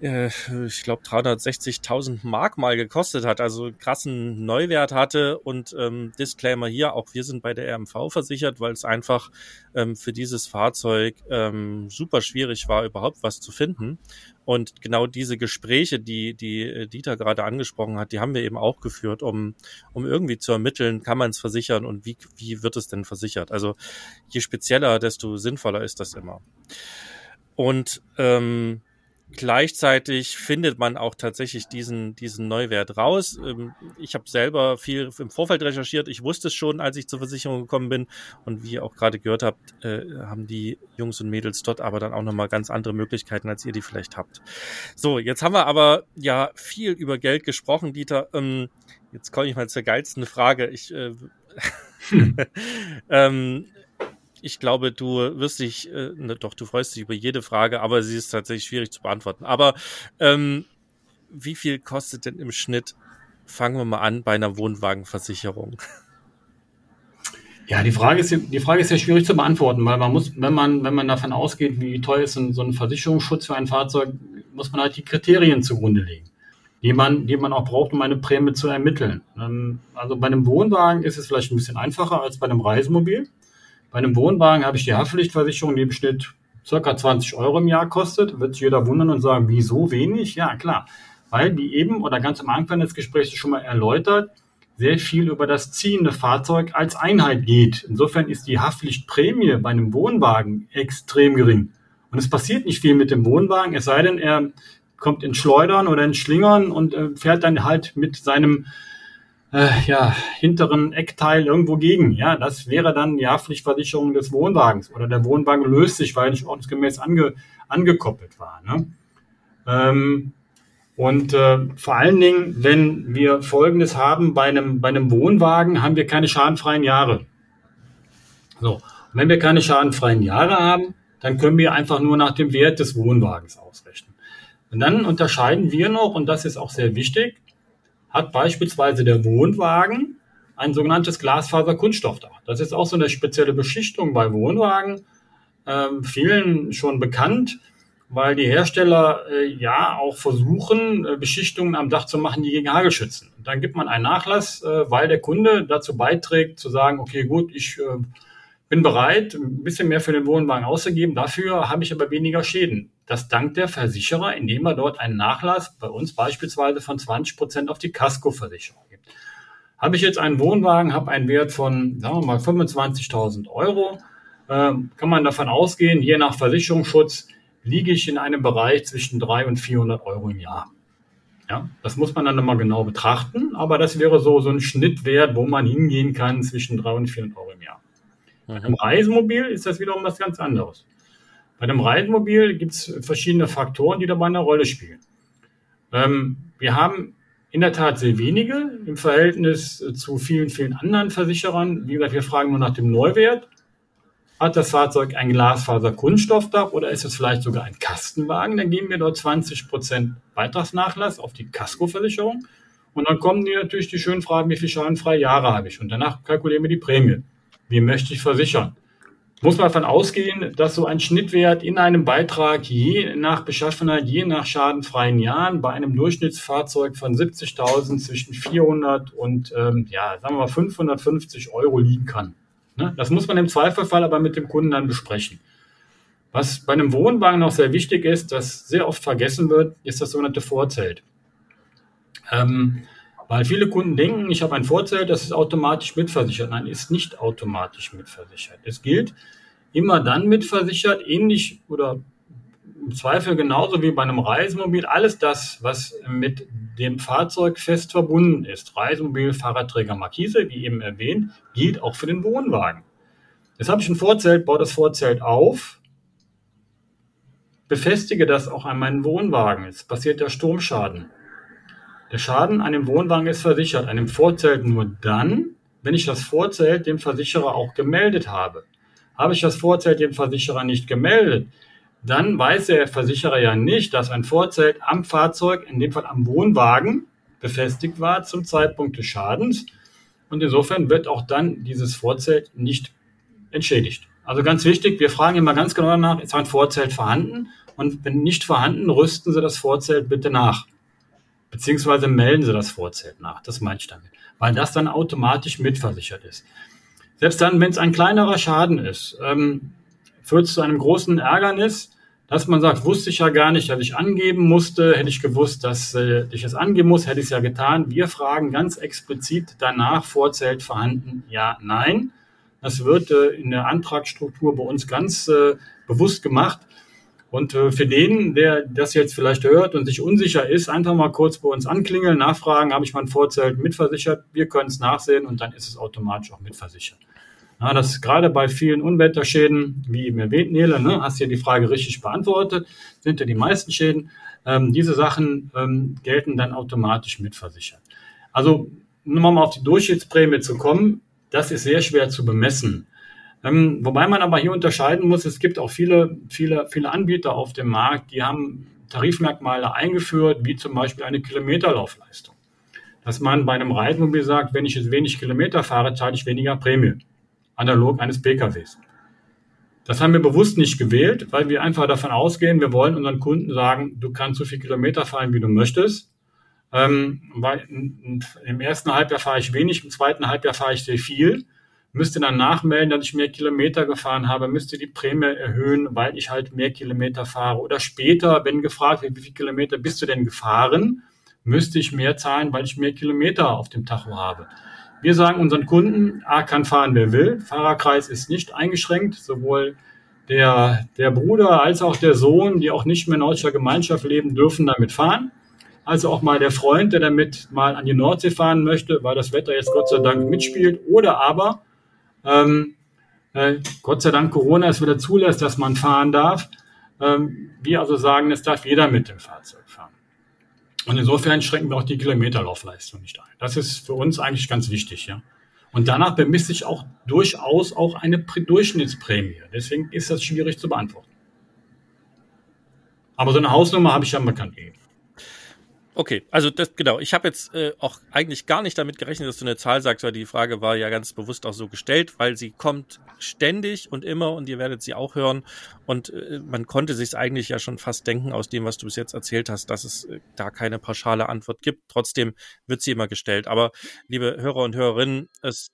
äh, ich glaube, 360.000 Mark mal gekostet hat, also krassen Neuwert hatte. Und ähm, Disclaimer hier, auch wir sind bei der RMV versichert, weil es einfach ähm, für dieses Fahrzeug ähm, super schwierig war, überhaupt was zu finden. Und genau diese Gespräche, die, die äh, Dieter gerade angesprochen hat, die haben wir eben auch geführt, um, um irgendwie zu ermitteln, kann man es versichern und wie, wie wird es denn versichert? Also je spezieller, desto sinnvoller ist das immer. Und ähm, Gleichzeitig findet man auch tatsächlich diesen, diesen Neuwert raus. Ähm, ich habe selber viel im Vorfeld recherchiert. Ich wusste es schon, als ich zur Versicherung gekommen bin. Und wie ihr auch gerade gehört habt, äh, haben die Jungs und Mädels dort aber dann auch nochmal ganz andere Möglichkeiten, als ihr die vielleicht habt. So, jetzt haben wir aber ja viel über Geld gesprochen, Dieter. Ähm, jetzt komme ich mal zur geilsten Frage. Ich äh, hm. (laughs) ähm, ich glaube, du wirst dich, äh, ne, doch, du freust dich über jede Frage, aber sie ist tatsächlich schwierig zu beantworten. Aber ähm, wie viel kostet denn im Schnitt, fangen wir mal an, bei einer Wohnwagenversicherung? Ja, die Frage ist, die Frage ist ja schwierig zu beantworten, weil man muss, wenn man, wenn man davon ausgeht, wie teuer ist so ein Versicherungsschutz für ein Fahrzeug, muss man halt die Kriterien zugrunde legen, die man, die man auch braucht, um eine Prämie zu ermitteln. Ähm, also bei einem Wohnwagen ist es vielleicht ein bisschen einfacher als bei einem Reisemobil. Bei einem Wohnwagen habe ich die Haftpflichtversicherung, die im Schnitt circa 20 Euro im Jahr kostet. Wird sich jeder wundern und sagen, wieso wenig? Ja, klar. Weil die eben oder ganz am Anfang des Gesprächs schon mal erläutert, sehr viel über das ziehende Fahrzeug als Einheit geht. Insofern ist die Haftpflichtprämie bei einem Wohnwagen extrem gering. Und es passiert nicht viel mit dem Wohnwagen, es sei denn, er kommt in Schleudern oder in Schlingern und äh, fährt dann halt mit seinem äh, ja, hinteren Eckteil irgendwo gegen. Ja, das wäre dann die Haftpflichtversicherung des Wohnwagens oder der Wohnwagen löst sich, weil nicht ordnungsgemäß ange, angekoppelt war. Ne? Ähm, und äh, vor allen Dingen, wenn wir Folgendes haben, bei einem, bei einem Wohnwagen haben wir keine schadenfreien Jahre. So, und wenn wir keine schadenfreien Jahre haben, dann können wir einfach nur nach dem Wert des Wohnwagens ausrechnen. Und dann unterscheiden wir noch, und das ist auch sehr wichtig, hat beispielsweise der Wohnwagen ein sogenanntes Glasfaser-Kunststoffdach. Das ist auch so eine spezielle Beschichtung bei Wohnwagen, ähm, vielen schon bekannt, weil die Hersteller äh, ja auch versuchen, äh, Beschichtungen am Dach zu machen, die gegen Hagel schützen. Und dann gibt man einen Nachlass, äh, weil der Kunde dazu beiträgt, zu sagen, okay, gut, ich äh, bin bereit, ein bisschen mehr für den Wohnwagen auszugeben. Dafür habe ich aber weniger Schäden. Das dankt der Versicherer, indem er dort einen Nachlass, bei uns beispielsweise von 20 Prozent auf die Casco-Versicherung gibt. Habe ich jetzt einen Wohnwagen, habe einen Wert von, sagen wir mal, 25.000 Euro, äh, kann man davon ausgehen, je nach Versicherungsschutz liege ich in einem Bereich zwischen 300 und 400 Euro im Jahr. Ja, das muss man dann nochmal genau betrachten, aber das wäre so, so ein Schnittwert, wo man hingehen kann zwischen 300 und 400 Euro im Jahr. Bei einem Reisemobil ist das wiederum was ganz anderes. Bei einem Reisemobil gibt es verschiedene Faktoren, die dabei eine Rolle spielen. Ähm, wir haben in der Tat sehr wenige im Verhältnis zu vielen, vielen anderen Versicherern. Wie gesagt, wir fragen nur nach dem Neuwert. Hat das Fahrzeug ein Glasfaser-Kunststoffdach oder ist es vielleicht sogar ein Kastenwagen? Dann geben wir dort 20% Beitragsnachlass auf die Casco-Versicherung. Und dann kommen die natürlich die schönen Fragen, wie viele schadenfreie Jahre habe ich? Und danach kalkulieren wir die Prämie. Wie möchte ich versichern? Muss man davon ausgehen, dass so ein Schnittwert in einem Beitrag je nach Beschaffenheit, je nach schadenfreien Jahren bei einem Durchschnittsfahrzeug von 70.000 zwischen 400 und ähm, ja, sagen wir mal 550 Euro liegen kann. Ne? Das muss man im Zweifelfall aber mit dem Kunden dann besprechen. Was bei einem Wohnwagen noch sehr wichtig ist, das sehr oft vergessen wird, ist das sogenannte Vorzelt. Ähm, weil viele Kunden denken, ich habe ein Vorzelt, das ist automatisch mitversichert. Nein, ist nicht automatisch mitversichert. Es gilt immer dann mitversichert, ähnlich oder im Zweifel genauso wie bei einem Reisemobil. Alles das, was mit dem Fahrzeug fest verbunden ist, Reisemobil, Fahrradträger, Markise, wie eben erwähnt, gilt auch für den Wohnwagen. Jetzt habe ich ein Vorzelt, baue das Vorzelt auf, befestige das auch an meinen Wohnwagen. Jetzt passiert der Sturmschaden. Der Schaden an dem Wohnwagen ist versichert, an dem Vorzelt nur dann, wenn ich das Vorzelt dem Versicherer auch gemeldet habe. Habe ich das Vorzelt dem Versicherer nicht gemeldet, dann weiß der Versicherer ja nicht, dass ein Vorzelt am Fahrzeug, in dem Fall am Wohnwagen, befestigt war zum Zeitpunkt des Schadens. Und insofern wird auch dann dieses Vorzelt nicht entschädigt. Also ganz wichtig, wir fragen immer ganz genau danach, ist ein Vorzelt vorhanden? Und wenn nicht vorhanden, rüsten Sie das Vorzelt bitte nach. Beziehungsweise melden Sie das Vorzelt nach. Das meine ich damit. Weil das dann automatisch mitversichert ist. Selbst dann, wenn es ein kleinerer Schaden ist, ähm, führt es zu einem großen Ärgernis, dass man sagt, wusste ich ja gar nicht, dass ich angeben musste. Hätte ich gewusst, dass äh, ich es angeben muss, hätte ich es ja getan. Wir fragen ganz explizit danach, Vorzelt vorhanden, ja, nein. Das wird äh, in der Antragsstruktur bei uns ganz äh, bewusst gemacht, und äh, für den, der das jetzt vielleicht hört und sich unsicher ist, einfach mal kurz bei uns anklingeln, nachfragen, habe ich mein Vorzelt mitversichert? Wir können es nachsehen und dann ist es automatisch auch mitversichert. Ja, das ist gerade bei vielen Unwetterschäden, wie eben erwähnt, Nele, ne, hast du ja die Frage richtig beantwortet, sind ja die meisten Schäden. Ähm, diese Sachen ähm, gelten dann automatisch mitversichert. Also, nur mal auf die Durchschnittsprämie zu kommen, das ist sehr schwer zu bemessen. Ähm, wobei man aber hier unterscheiden muss, es gibt auch viele, viele, viele Anbieter auf dem Markt, die haben Tarifmerkmale eingeführt, wie zum Beispiel eine Kilometerlaufleistung. Dass man bei einem Reisemobil sagt, wenn ich jetzt wenig Kilometer fahre, zahle ich weniger Prämie. Analog eines PKWs. Das haben wir bewusst nicht gewählt, weil wir einfach davon ausgehen, wir wollen unseren Kunden sagen, du kannst so viel Kilometer fahren, wie du möchtest. Ähm, weil im ersten Halbjahr fahre ich wenig, im zweiten Halbjahr fahre ich sehr viel müsste dann nachmelden, dass ich mehr Kilometer gefahren habe, müsste die Prämie erhöhen, weil ich halt mehr Kilometer fahre. Oder später, wenn gefragt wird, wie viele Kilometer bist du denn gefahren, müsste ich mehr zahlen, weil ich mehr Kilometer auf dem Tacho habe. Wir sagen unseren Kunden, A kann fahren, wer will. Fahrerkreis ist nicht eingeschränkt. Sowohl der, der Bruder als auch der Sohn, die auch nicht mehr in deutscher Gemeinschaft leben, dürfen damit fahren. Also auch mal der Freund, der damit mal an die Nordsee fahren möchte, weil das Wetter jetzt Gott sei Dank mitspielt. Oder aber ähm, äh, Gott sei Dank Corona es wieder zulässt, dass man fahren darf. Ähm, wir also sagen, es darf jeder mit dem Fahrzeug fahren. Und insofern schränken wir auch die Kilometerlaufleistung nicht ein. Das ist für uns eigentlich ganz wichtig, ja. Und danach bemisst sich auch durchaus auch eine Durchschnittsprämie. Deswegen ist das schwierig zu beantworten. Aber so eine Hausnummer habe ich ja bekannt gegeben. Okay, also das genau. Ich habe jetzt äh, auch eigentlich gar nicht damit gerechnet, dass du eine Zahl sagst, weil die Frage war ja ganz bewusst auch so gestellt, weil sie kommt ständig und immer und ihr werdet sie auch hören. Und äh, man konnte sich eigentlich ja schon fast denken aus dem, was du bis jetzt erzählt hast, dass es äh, da keine pauschale Antwort gibt. Trotzdem wird sie immer gestellt. Aber liebe Hörer und Hörerinnen, es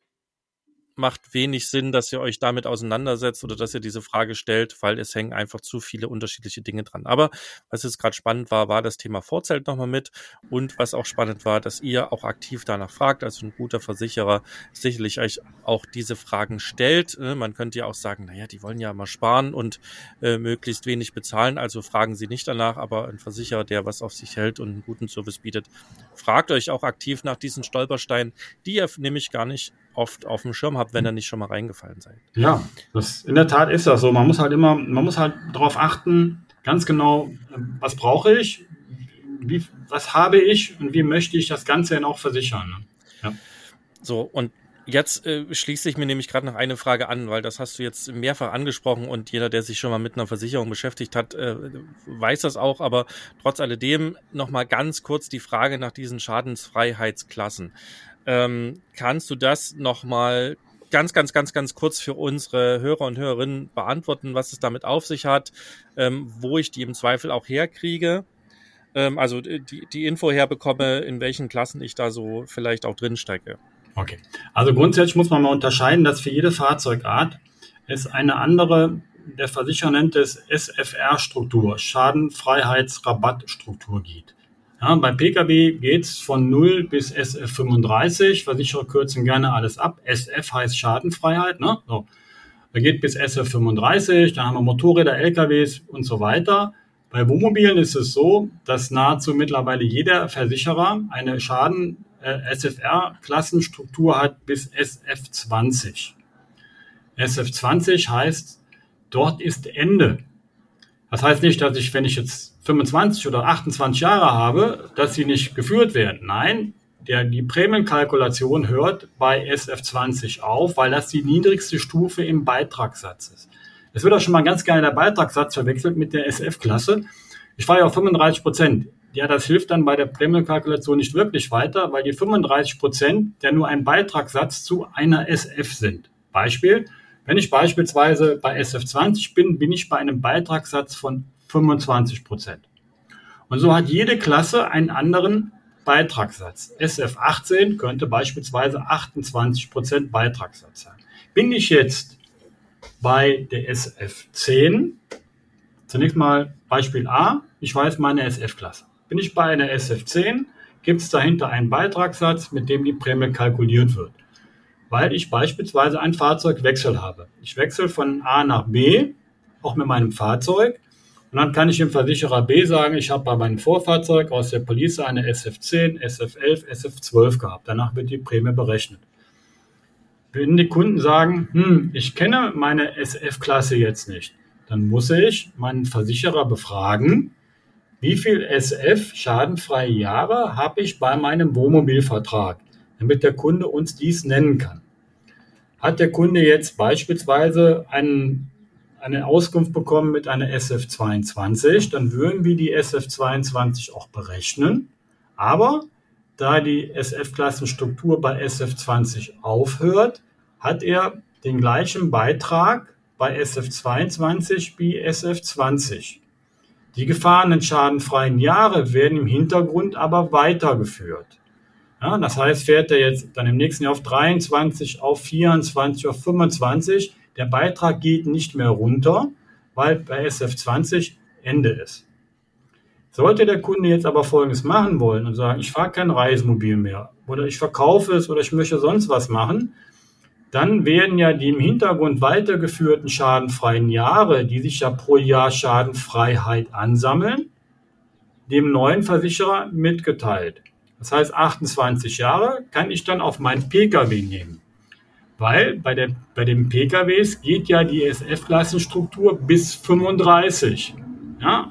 macht wenig Sinn, dass ihr euch damit auseinandersetzt oder dass ihr diese Frage stellt, weil es hängen einfach zu viele unterschiedliche Dinge dran. Aber was jetzt gerade spannend war, war das Thema Vorzelt nochmal mit und was auch spannend war, dass ihr auch aktiv danach fragt, also ein guter Versicherer sicherlich euch auch diese Fragen stellt. Ne? Man könnte ja auch sagen, naja, die wollen ja mal sparen und äh, möglichst wenig bezahlen, also fragen sie nicht danach, aber ein Versicherer, der was auf sich hält und einen guten Service bietet, fragt euch auch aktiv nach diesen Stolpersteinen, die ihr nämlich gar nicht oft auf dem Schirm habt, wenn ihr nicht schon mal reingefallen seid. Ja, das, in der Tat ist das so. Man muss halt immer, man muss halt darauf achten, ganz genau, was brauche ich, wie, was habe ich und wie möchte ich das Ganze denn auch versichern. Ne? Ja. So, und Jetzt äh, schließt sich mir nämlich gerade noch eine Frage an, weil das hast du jetzt mehrfach angesprochen und jeder, der sich schon mal mit einer Versicherung beschäftigt hat, äh, weiß das auch. Aber trotz alledem nochmal ganz kurz die Frage nach diesen Schadensfreiheitsklassen. Ähm, kannst du das nochmal ganz, ganz, ganz, ganz kurz für unsere Hörer und Hörerinnen beantworten, was es damit auf sich hat, ähm, wo ich die im Zweifel auch herkriege. Ähm, also die, die Info herbekomme, in welchen Klassen ich da so vielleicht auch drin stecke. Okay. Also grundsätzlich muss man mal unterscheiden, dass für jede Fahrzeugart es eine andere, der Versicherer nennt es SFR-Struktur, Schadenfreiheitsrabattstruktur gibt. Ja, beim Pkw geht es von 0 bis SF35. Versicherer kürzen gerne alles ab. SF heißt Schadenfreiheit. Ne? So. Da geht bis SF35, dann haben wir Motorräder, LKWs und so weiter. Bei Wohnmobilen ist es so, dass nahezu mittlerweile jeder Versicherer eine Schaden äh, hat bis SF20. SF20 heißt, dort ist Ende. Das heißt nicht, dass ich, wenn ich jetzt 25 oder 28 Jahre habe, dass sie nicht geführt werden. Nein, der, die Prämienkalkulation hört bei SF20 auf, weil das die niedrigste Stufe im Beitragssatz ist. Es wird auch schon mal ganz gerne der Beitragssatz verwechselt mit der SF-Klasse. Ich fahre ja auf 35 Prozent. Ja, das hilft dann bei der Prämienkalkulation nicht wirklich weiter, weil die 35 Prozent ja nur ein Beitragssatz zu einer SF sind. Beispiel, wenn ich beispielsweise bei SF20 bin, bin ich bei einem Beitragssatz von 25 Prozent. Und so hat jede Klasse einen anderen Beitragssatz. SF18 könnte beispielsweise 28 Prozent Beitragssatz sein. Bin ich jetzt bei der SF10, zunächst mal Beispiel A, ich weiß meine SF-Klasse. Bin ich bei einer SF10, gibt es dahinter einen Beitragssatz, mit dem die Prämie kalkuliert wird weil ich beispielsweise einen Fahrzeugwechsel habe. Ich wechsle von A nach B, auch mit meinem Fahrzeug. Und dann kann ich dem Versicherer B sagen, ich habe bei meinem Vorfahrzeug aus der Police eine SF10, SF11, SF12 gehabt. Danach wird die Prämie berechnet. Wenn die Kunden sagen, hm, ich kenne meine SF-Klasse jetzt nicht, dann muss ich meinen Versicherer befragen, wie viel SF schadenfreie Jahre habe ich bei meinem Wohnmobilvertrag damit der Kunde uns dies nennen kann. Hat der Kunde jetzt beispielsweise einen, eine Auskunft bekommen mit einer SF22, dann würden wir die SF22 auch berechnen. Aber da die SF-Klassenstruktur bei SF20 aufhört, hat er den gleichen Beitrag bei SF22 wie SF20. Die gefahrenen schadenfreien Jahre werden im Hintergrund aber weitergeführt. Ja, das heißt, fährt er jetzt dann im nächsten Jahr auf 23, auf 24, auf 25. Der Beitrag geht nicht mehr runter, weil bei SF20 Ende ist. Sollte der Kunde jetzt aber Folgendes machen wollen und sagen, ich fahre kein Reisemobil mehr oder ich verkaufe es oder ich möchte sonst was machen, dann werden ja die im Hintergrund weitergeführten schadenfreien Jahre, die sich ja pro Jahr Schadenfreiheit ansammeln, dem neuen Versicherer mitgeteilt. Das heißt, 28 Jahre kann ich dann auf meinen Pkw nehmen. Weil bei, der, bei den PKWs geht ja die SF-Klassenstruktur bis 35. Ja,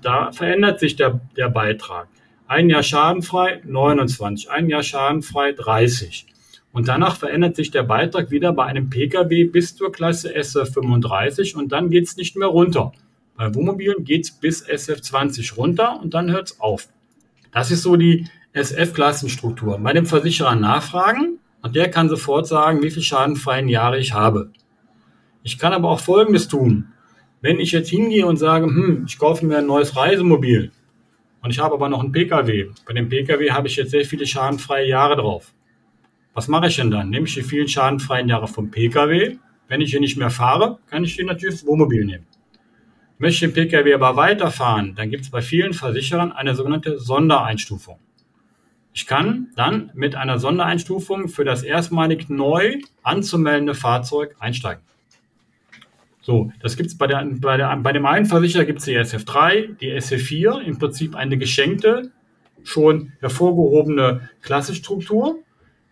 da verändert sich der, der Beitrag. Ein Jahr schadenfrei 29, ein Jahr schadenfrei 30. Und danach verändert sich der Beitrag wieder bei einem Pkw bis zur Klasse SF35 und dann geht es nicht mehr runter. Bei Wohnmobilen geht es bis SF20 runter und dann hört es auf. Das ist so die SF-Klassenstruktur. Bei dem Versicherer nachfragen und der kann sofort sagen, wie viel schadenfreien Jahre ich habe. Ich kann aber auch Folgendes tun. Wenn ich jetzt hingehe und sage, hm, ich kaufe mir ein neues Reisemobil und ich habe aber noch einen Pkw. Bei dem Pkw habe ich jetzt sehr viele schadenfreie Jahre drauf. Was mache ich denn dann? Nehme ich die vielen schadenfreien Jahre vom Pkw. Wenn ich hier nicht mehr fahre, kann ich den natürlich das Wohnmobil nehmen. Möchte ich den Pkw aber weiterfahren, dann gibt es bei vielen Versicherern eine sogenannte Sondereinstufung. Ich kann dann mit einer Sondereinstufung für das erstmalig neu anzumeldende Fahrzeug einsteigen. So, das gibt es bei, der, bei, der, bei dem einen Versicherer gibt es die SF3, die SF4, im Prinzip eine geschenkte, schon hervorgehobene Klassestruktur.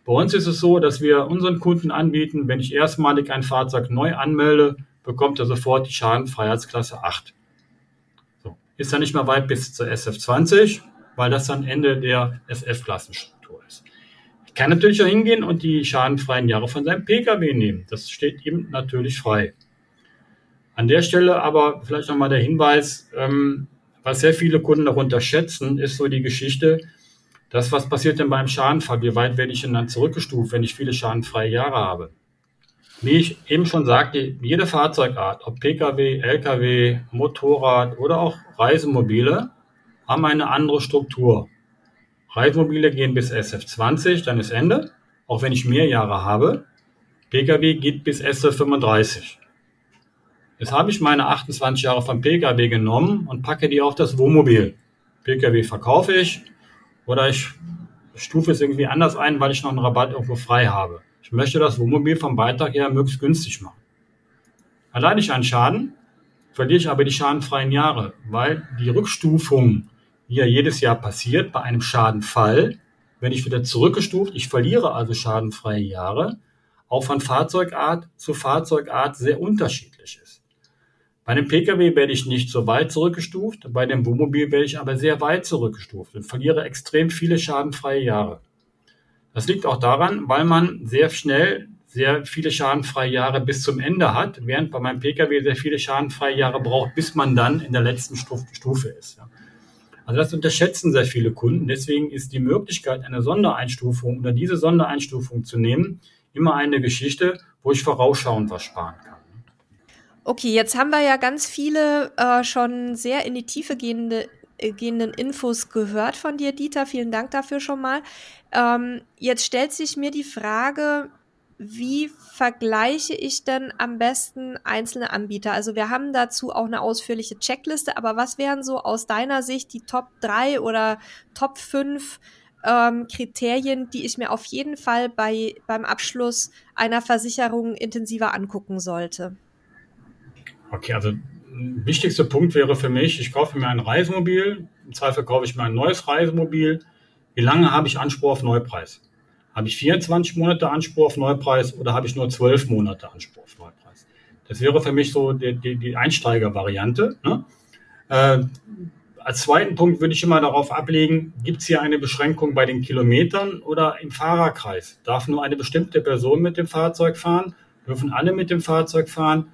Bei uns ist es so, dass wir unseren Kunden anbieten, wenn ich erstmalig ein Fahrzeug neu anmelde, bekommt er sofort die Schadenfreiheitsklasse 8. So, ist dann nicht mehr weit bis zur SF20, weil das dann Ende der SF-Klassenstruktur ist. Ich kann natürlich auch hingehen und die schadenfreien Jahre von seinem Pkw nehmen. Das steht ihm natürlich frei. An der Stelle aber vielleicht nochmal der Hinweis, ähm, was sehr viele Kunden darunter schätzen, ist so die Geschichte, dass was passiert denn beim Schadenfall? Wie weit werde ich denn dann zurückgestuft, wenn ich viele schadenfreie Jahre habe? wie ich eben schon sagte, jede Fahrzeugart, ob Pkw, Lkw, Motorrad oder auch Reisemobile, haben eine andere Struktur. Reisemobile gehen bis SF20, dann ist Ende, auch wenn ich mehr Jahre habe. Pkw geht bis SF35. Jetzt habe ich meine 28 Jahre vom Pkw genommen und packe die auf das Wohnmobil. Pkw verkaufe ich oder ich stufe es irgendwie anders ein, weil ich noch einen Rabatt irgendwo frei habe. Ich möchte das Wohnmobil vom Beitrag her möglichst günstig machen. Allein ich einen Schaden, verliere ich aber die schadenfreien Jahre, weil die Rückstufung, die ja jedes Jahr passiert, bei einem Schadenfall, wenn ich wieder zurückgestuft, ich verliere also schadenfreie Jahre, auch von Fahrzeugart zu Fahrzeugart sehr unterschiedlich ist. Bei einem Pkw werde ich nicht so weit zurückgestuft, bei dem Wohnmobil werde ich aber sehr weit zurückgestuft und verliere extrem viele schadenfreie Jahre. Das liegt auch daran, weil man sehr schnell sehr viele schadenfreie Jahre bis zum Ende hat, während bei meinem Pkw sehr viele schadenfreie Jahre braucht, bis man dann in der letzten Stufe ist. Also das unterschätzen sehr viele Kunden. Deswegen ist die Möglichkeit, eine Sondereinstufung oder diese Sondereinstufung zu nehmen, immer eine Geschichte, wo ich vorausschauend was sparen kann. Okay, jetzt haben wir ja ganz viele äh, schon sehr in die Tiefe gehende äh, gehenden Infos gehört von dir, Dieter. Vielen Dank dafür schon mal. Ähm, jetzt stellt sich mir die Frage, wie vergleiche ich denn am besten einzelne Anbieter? Also wir haben dazu auch eine ausführliche Checkliste, aber was wären so aus deiner Sicht die Top 3 oder Top 5 ähm, Kriterien, die ich mir auf jeden Fall bei, beim Abschluss einer Versicherung intensiver angucken sollte? Okay, also wichtigster Punkt wäre für mich, ich kaufe mir ein Reisemobil, im Zweifel kaufe ich mir ein neues Reisemobil. Wie lange habe ich Anspruch auf Neupreis? Habe ich 24 Monate Anspruch auf Neupreis oder habe ich nur 12 Monate Anspruch auf Neupreis? Das wäre für mich so die, die, die Einsteigervariante. Ne? Äh, als zweiten Punkt würde ich immer darauf ablegen, gibt es hier eine Beschränkung bei den Kilometern oder im Fahrerkreis? Darf nur eine bestimmte Person mit dem Fahrzeug fahren? Dürfen alle mit dem Fahrzeug fahren?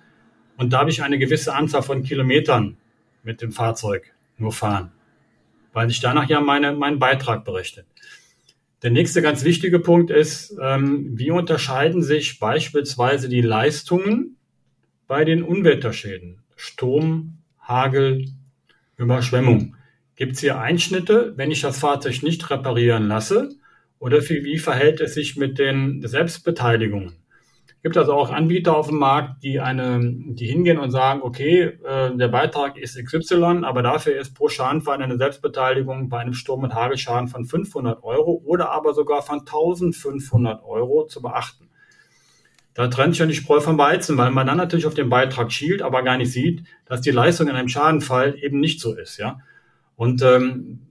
Und darf ich eine gewisse Anzahl von Kilometern mit dem Fahrzeug nur fahren, weil ich danach ja meine, meinen Beitrag berechnet. Der nächste ganz wichtige Punkt ist, ähm, wie unterscheiden sich beispielsweise die Leistungen bei den Unwetterschäden? Sturm, Hagel, Überschwemmung. Gibt es hier Einschnitte, wenn ich das Fahrzeug nicht reparieren lasse? Oder wie verhält es sich mit den Selbstbeteiligungen? Gibt also auch Anbieter auf dem Markt, die eine, die hingehen und sagen, okay, äh, der Beitrag ist XY, aber dafür ist pro Schadenfall eine Selbstbeteiligung bei einem Sturm- und Hagelschaden von 500 Euro oder aber sogar von 1500 Euro zu beachten. Da trennt sich ja die Spreu vom Weizen, weil man dann natürlich auf den Beitrag schielt, aber gar nicht sieht, dass die Leistung in einem Schadenfall eben nicht so ist, ja. Und ähm,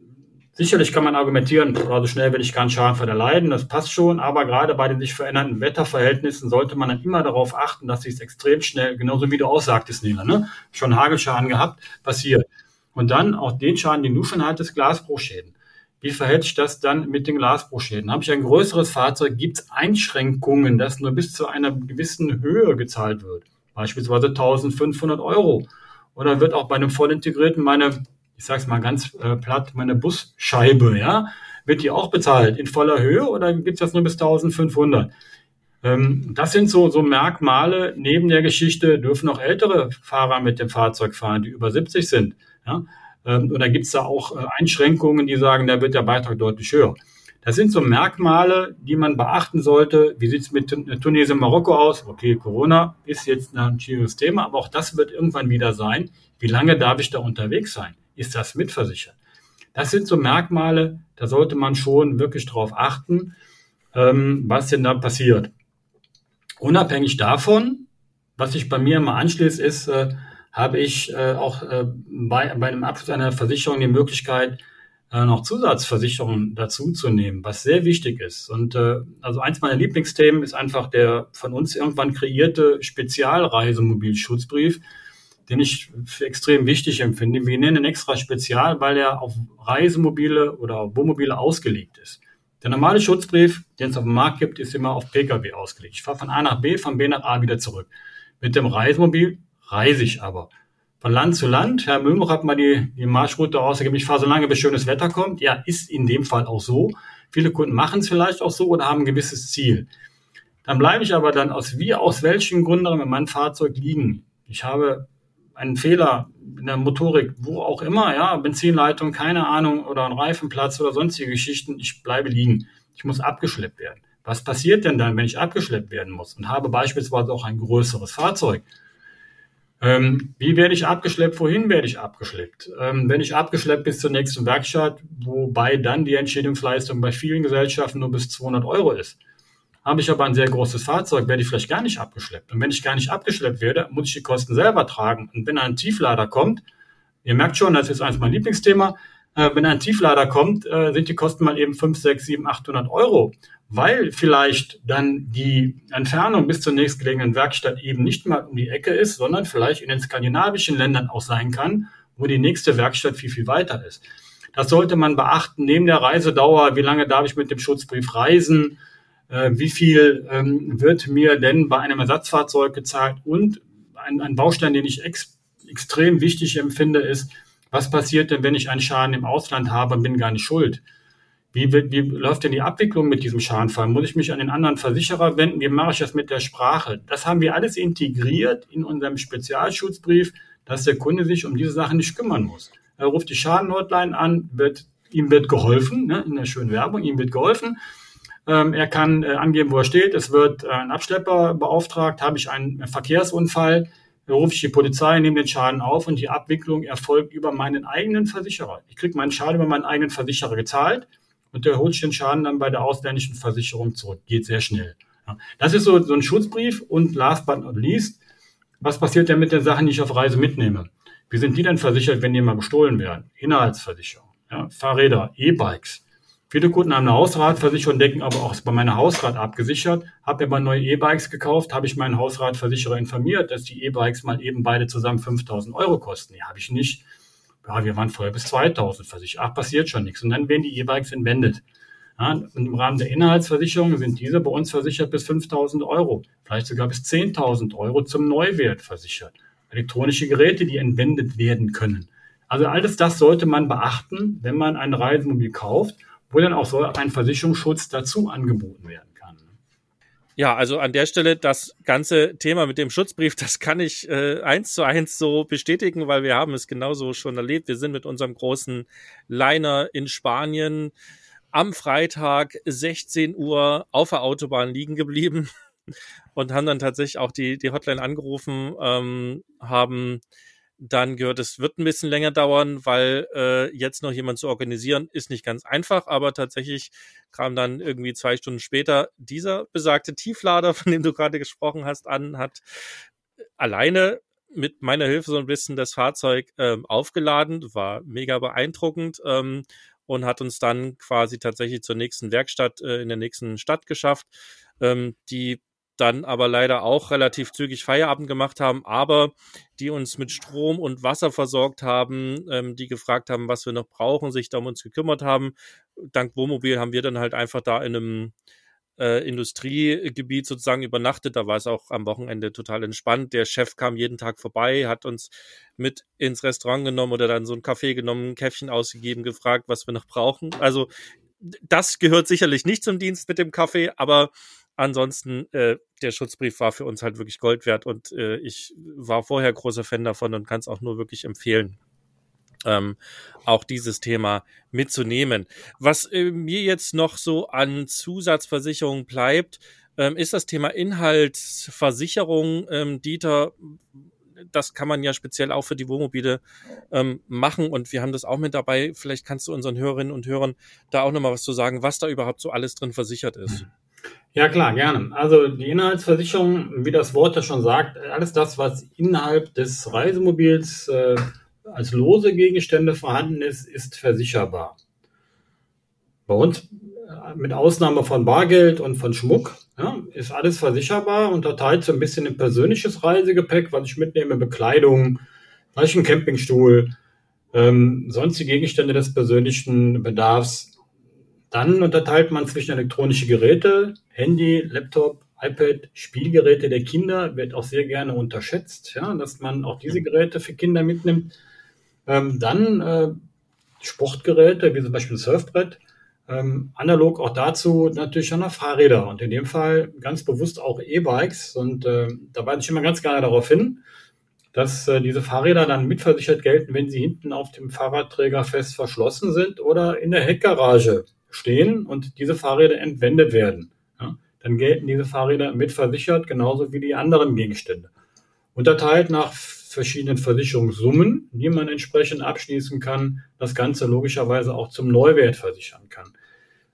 Sicherlich kann man argumentieren, also schnell will ich keinen Schaden erleiden, das passt schon, aber gerade bei den sich verändernden Wetterverhältnissen sollte man dann immer darauf achten, dass sich extrem schnell, genauso wie du aussagtest, Nela, ne? schon Hagelschaden gehabt, passiert. Und dann auch den Schaden, den du schon hattest, Glasbruchschäden. Wie verhält sich das dann mit den Glasbruchschäden? Habe ich ein größeres Fahrzeug, gibt es Einschränkungen, dass nur bis zu einer gewissen Höhe gezahlt wird? Beispielsweise 1500 Euro. Oder wird auch bei einem voll integrierten meine ich sage es mal ganz äh, platt, meine Busscheibe, ja, wird die auch bezahlt in voller Höhe oder gibt es das nur bis 1500? Ähm, das sind so, so Merkmale neben der Geschichte, dürfen auch ältere Fahrer mit dem Fahrzeug fahren, die über 70 sind. Ja? Ähm, oder gibt es da auch äh, Einschränkungen, die sagen, da wird der Beitrag deutlich höher? Das sind so Merkmale, die man beachten sollte. Wie sieht es mit Tunesien, Marokko aus? Okay, Corona ist jetzt ein schwieriges Thema, aber auch das wird irgendwann wieder sein. Wie lange darf ich da unterwegs sein? Ist das mitversichert? Das sind so Merkmale, da sollte man schon wirklich drauf achten, ähm, was denn da passiert. Unabhängig davon, was sich bei mir immer anschließt, ist, äh, habe ich äh, auch äh, bei, bei einem Abschluss einer Versicherung die Möglichkeit, äh, noch Zusatzversicherungen dazu zu nehmen, was sehr wichtig ist. Und äh, also eins meiner Lieblingsthemen ist einfach der von uns irgendwann kreierte Spezialreisemobilschutzbrief, den ich für extrem wichtig empfinde. Wir nennen ihn extra spezial, weil er auf Reisemobile oder Wohnmobile ausgelegt ist. Der normale Schutzbrief, den es auf dem Markt gibt, ist immer auf Pkw ausgelegt. Ich fahre von A nach B, von B nach A wieder zurück. Mit dem Reisemobil reise ich aber. Von Land zu Land. Herr Müller hat mal die, die Marschroute ausgegeben. Ich fahre so lange, bis schönes Wetter kommt. Ja, ist in dem Fall auch so. Viele Kunden machen es vielleicht auch so oder haben ein gewisses Ziel. Dann bleibe ich aber dann aus wie aus welchen Gründen mit meinem Fahrzeug liegen. Ich habe einen Fehler in der Motorik, wo auch immer, ja, Benzinleitung, keine Ahnung, oder ein Reifenplatz oder sonstige Geschichten, ich bleibe liegen. Ich muss abgeschleppt werden. Was passiert denn dann, wenn ich abgeschleppt werden muss und habe beispielsweise auch ein größeres Fahrzeug? Ähm, wie werde ich abgeschleppt? Wohin werde ich abgeschleppt? Ähm, wenn ich abgeschleppt bis zur nächsten Werkstatt, wobei dann die Entschädigungsleistung bei vielen Gesellschaften nur bis 200 Euro ist. Habe ich aber ein sehr großes Fahrzeug, werde ich vielleicht gar nicht abgeschleppt. Und wenn ich gar nicht abgeschleppt werde, muss ich die Kosten selber tragen. Und wenn ein Tieflader kommt, ihr merkt schon, das ist eines mein Lieblingsthema, äh, wenn ein Tieflader kommt, äh, sind die Kosten mal eben 5, 6, 7, 800 Euro weil vielleicht dann die Entfernung bis zur nächstgelegenen Werkstatt eben nicht mal um die Ecke ist, sondern vielleicht in den skandinavischen Ländern auch sein kann, wo die nächste Werkstatt viel, viel weiter ist. Das sollte man beachten, neben der Reisedauer, wie lange darf ich mit dem Schutzbrief reisen, äh, wie viel ähm, wird mir denn bei einem Ersatzfahrzeug gezahlt und ein, ein Baustein, den ich ex extrem wichtig empfinde, ist, was passiert denn, wenn ich einen Schaden im Ausland habe und bin gar nicht schuld? Wie, wie läuft denn die Abwicklung mit diesem Schadenfall? Muss ich mich an den anderen Versicherer wenden? Wie mache ich das mit der Sprache? Das haben wir alles integriert in unserem Spezialschutzbrief, dass der Kunde sich um diese Sachen nicht kümmern muss. Er ruft die Schadenhotline an, wird, ihm wird geholfen, ne, in der schönen Werbung, ihm wird geholfen. Ähm, er kann äh, angeben, wo er steht. Es wird äh, ein Abschlepper beauftragt. Habe ich einen Verkehrsunfall? rufe ich die Polizei, nehme den Schaden auf und die Abwicklung erfolgt über meinen eigenen Versicherer. Ich kriege meinen Schaden über meinen eigenen Versicherer gezahlt und der holt den Schaden dann bei der ausländischen Versicherung zurück. Geht sehr schnell. Das ist so, so ein Schutzbrief und last but not least, was passiert denn mit den Sachen, die ich auf Reise mitnehme? Wie sind die denn versichert, wenn die mal gestohlen werden? Inhaltsversicherung, ja, Fahrräder, E-Bikes. Viele Kunden haben eine Hausratversicherung, denken aber auch, ist bei meiner Hausrat abgesichert. Habe mir mal neue E-Bikes gekauft, habe ich meinen Hausratversicherer informiert, dass die E-Bikes mal eben beide zusammen 5000 Euro kosten. Nee, habe ich nicht ja, wir waren vorher bis 2000 versichert. Ach, passiert schon nichts. Und dann werden die E-Bikes entwendet. Ja, und im Rahmen der Inhaltsversicherung sind diese bei uns versichert bis 5000 Euro, vielleicht sogar bis 10.000 Euro zum Neuwert versichert. Elektronische Geräte, die entwendet werden können. Also alles das sollte man beachten, wenn man ein Reisemobil kauft, wo dann auch so ein Versicherungsschutz dazu angeboten werden ja, also an der Stelle das ganze Thema mit dem Schutzbrief, das kann ich äh, eins zu eins so bestätigen, weil wir haben es genauso schon erlebt. Wir sind mit unserem großen Liner in Spanien am Freitag 16 Uhr auf der Autobahn liegen geblieben (laughs) und haben dann tatsächlich auch die, die Hotline angerufen, ähm, haben dann gehört, es wird ein bisschen länger dauern, weil äh, jetzt noch jemand zu organisieren ist nicht ganz einfach, aber tatsächlich kam dann irgendwie zwei Stunden später dieser besagte Tieflader, von dem du gerade gesprochen hast, an, hat alleine mit meiner Hilfe so ein bisschen das Fahrzeug ähm, aufgeladen, war mega beeindruckend ähm, und hat uns dann quasi tatsächlich zur nächsten Werkstatt äh, in der nächsten Stadt geschafft. Ähm, die dann aber leider auch relativ zügig Feierabend gemacht haben, aber die uns mit Strom und Wasser versorgt haben, ähm, die gefragt haben, was wir noch brauchen, sich da um uns gekümmert haben. Dank Wohnmobil haben wir dann halt einfach da in einem äh, Industriegebiet sozusagen übernachtet. Da war es auch am Wochenende total entspannt. Der Chef kam jeden Tag vorbei, hat uns mit ins Restaurant genommen oder dann so ein Kaffee genommen, ein Käffchen ausgegeben, gefragt, was wir noch brauchen. Also das gehört sicherlich nicht zum Dienst mit dem Kaffee, aber ansonsten, äh, der Schutzbrief war für uns halt wirklich Gold wert und äh, ich war vorher großer Fan davon und kann es auch nur wirklich empfehlen. Ähm, auch dieses Thema mitzunehmen. Was äh, mir jetzt noch so an Zusatzversicherungen bleibt, ähm, ist das Thema Inhaltsversicherung. Ähm, Dieter, das kann man ja speziell auch für die Wohnmobile ähm, machen und wir haben das auch mit dabei. Vielleicht kannst du unseren Hörerinnen und Hörern da auch nochmal was zu sagen, was da überhaupt so alles drin versichert ist. Ja, klar, gerne. Also die Inhaltsversicherung, wie das Wort ja schon sagt, alles das, was innerhalb des Reisemobils äh, als lose Gegenstände vorhanden ist, ist versicherbar. Bei uns, äh, mit Ausnahme von Bargeld und von Schmuck, ja, ist alles versicherbar, unterteilt so ein bisschen in persönliches Reisegepäck, was ich mitnehme, Bekleidung, vielleicht ein Campingstuhl, ähm, sonstige Gegenstände des persönlichen Bedarfs dann unterteilt man zwischen elektronische Geräte, Handy, Laptop, iPad, Spielgeräte der Kinder, wird auch sehr gerne unterschätzt, ja, dass man auch diese Geräte für Kinder mitnimmt. Ähm, dann äh, Sportgeräte, wie zum Beispiel ein Surfbrett, Ähm, analog auch dazu natürlich auch noch Fahrräder und in dem Fall ganz bewusst auch E-Bikes. Und äh, da weise ich immer ganz gerne darauf hin, dass äh, diese Fahrräder dann mitversichert gelten, wenn sie hinten auf dem Fahrradträger fest verschlossen sind oder in der Heckgarage stehen und diese Fahrräder entwendet werden. Ja, dann gelten diese Fahrräder mitversichert, genauso wie die anderen Gegenstände. Unterteilt nach verschiedenen Versicherungssummen, die man entsprechend abschließen kann, das Ganze logischerweise auch zum Neuwert versichern kann.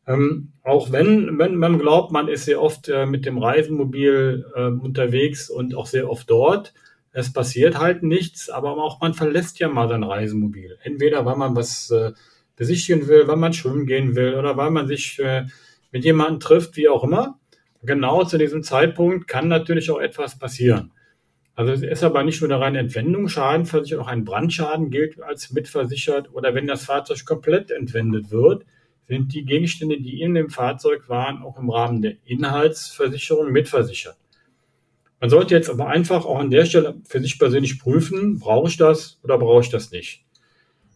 Ähm, auch wenn, wenn man glaubt, man ist sehr oft äh, mit dem Reisemobil äh, unterwegs und auch sehr oft dort, es passiert halt nichts, aber auch man verlässt ja mal sein Reisemobil. Entweder weil man was äh, besichtigen will, weil man schwimmen gehen will oder weil man sich äh, mit jemandem trifft, wie auch immer. Genau zu diesem Zeitpunkt kann natürlich auch etwas passieren. Also es ist aber nicht nur der reine Entwendungsschaden versichert, auch ein Brandschaden gilt als mitversichert oder wenn das Fahrzeug komplett entwendet wird, sind die Gegenstände, die in dem Fahrzeug waren, auch im Rahmen der Inhaltsversicherung mitversichert. Man sollte jetzt aber einfach auch an der Stelle für sich persönlich prüfen, brauche ich das oder brauche ich das nicht.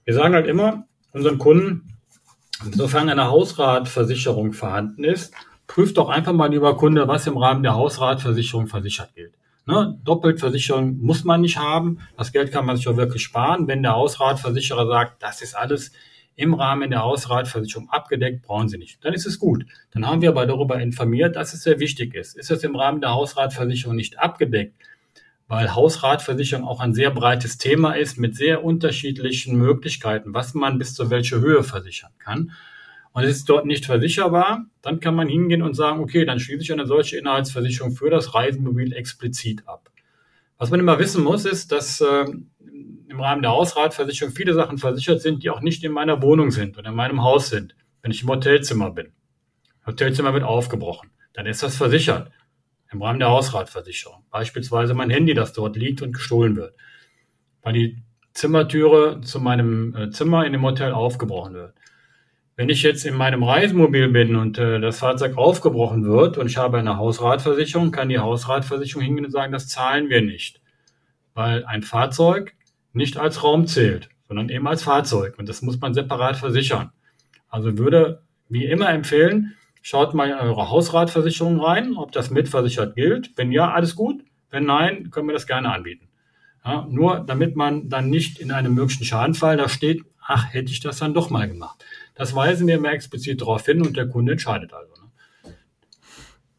Wir sagen halt immer unseren Kunden, insofern eine Hausratversicherung vorhanden ist, prüft doch einfach mal, lieber Kunde, was im Rahmen der Hausratversicherung versichert gilt. Ne? Doppeltversicherung muss man nicht haben. Das Geld kann man sich auch wirklich sparen. Wenn der Hausratversicherer sagt, das ist alles im Rahmen der Hausratversicherung abgedeckt, brauchen Sie nicht. Dann ist es gut. Dann haben wir aber darüber informiert, dass es sehr wichtig ist. Ist es im Rahmen der Hausratversicherung nicht abgedeckt, weil Hausratversicherung auch ein sehr breites Thema ist mit sehr unterschiedlichen Möglichkeiten, was man bis zu welcher Höhe versichern kann. Und es ist dort nicht versicherbar, dann kann man hingehen und sagen, okay, dann schließe ich eine solche Inhaltsversicherung für das Reisemobil explizit ab. Was man immer wissen muss, ist, dass äh, im Rahmen der Hausratversicherung viele Sachen versichert sind, die auch nicht in meiner Wohnung sind oder in meinem Haus sind, wenn ich im Hotelzimmer bin. Hotelzimmer wird aufgebrochen, dann ist das versichert im Rahmen der Hausratversicherung. Beispielsweise mein Handy, das dort liegt und gestohlen wird, weil die Zimmertüre zu meinem äh, Zimmer in dem Hotel aufgebrochen wird. Wenn ich jetzt in meinem Reisemobil bin und äh, das Fahrzeug aufgebrochen wird und ich habe eine Hausratversicherung, kann die Hausratversicherung hingehen und sagen, das zahlen wir nicht, weil ein Fahrzeug nicht als Raum zählt, sondern eben als Fahrzeug. Und das muss man separat versichern. Also würde wie immer empfehlen, schaut mal in eure Hausratversicherung rein, ob das mitversichert gilt. Wenn ja, alles gut. Wenn nein, können wir das gerne anbieten. Ja, nur damit man dann nicht in einem möglichen Schadenfall da steht, ach, hätte ich das dann doch mal gemacht. Das weisen wir immer explizit darauf hin und der Kunde entscheidet also. Ne?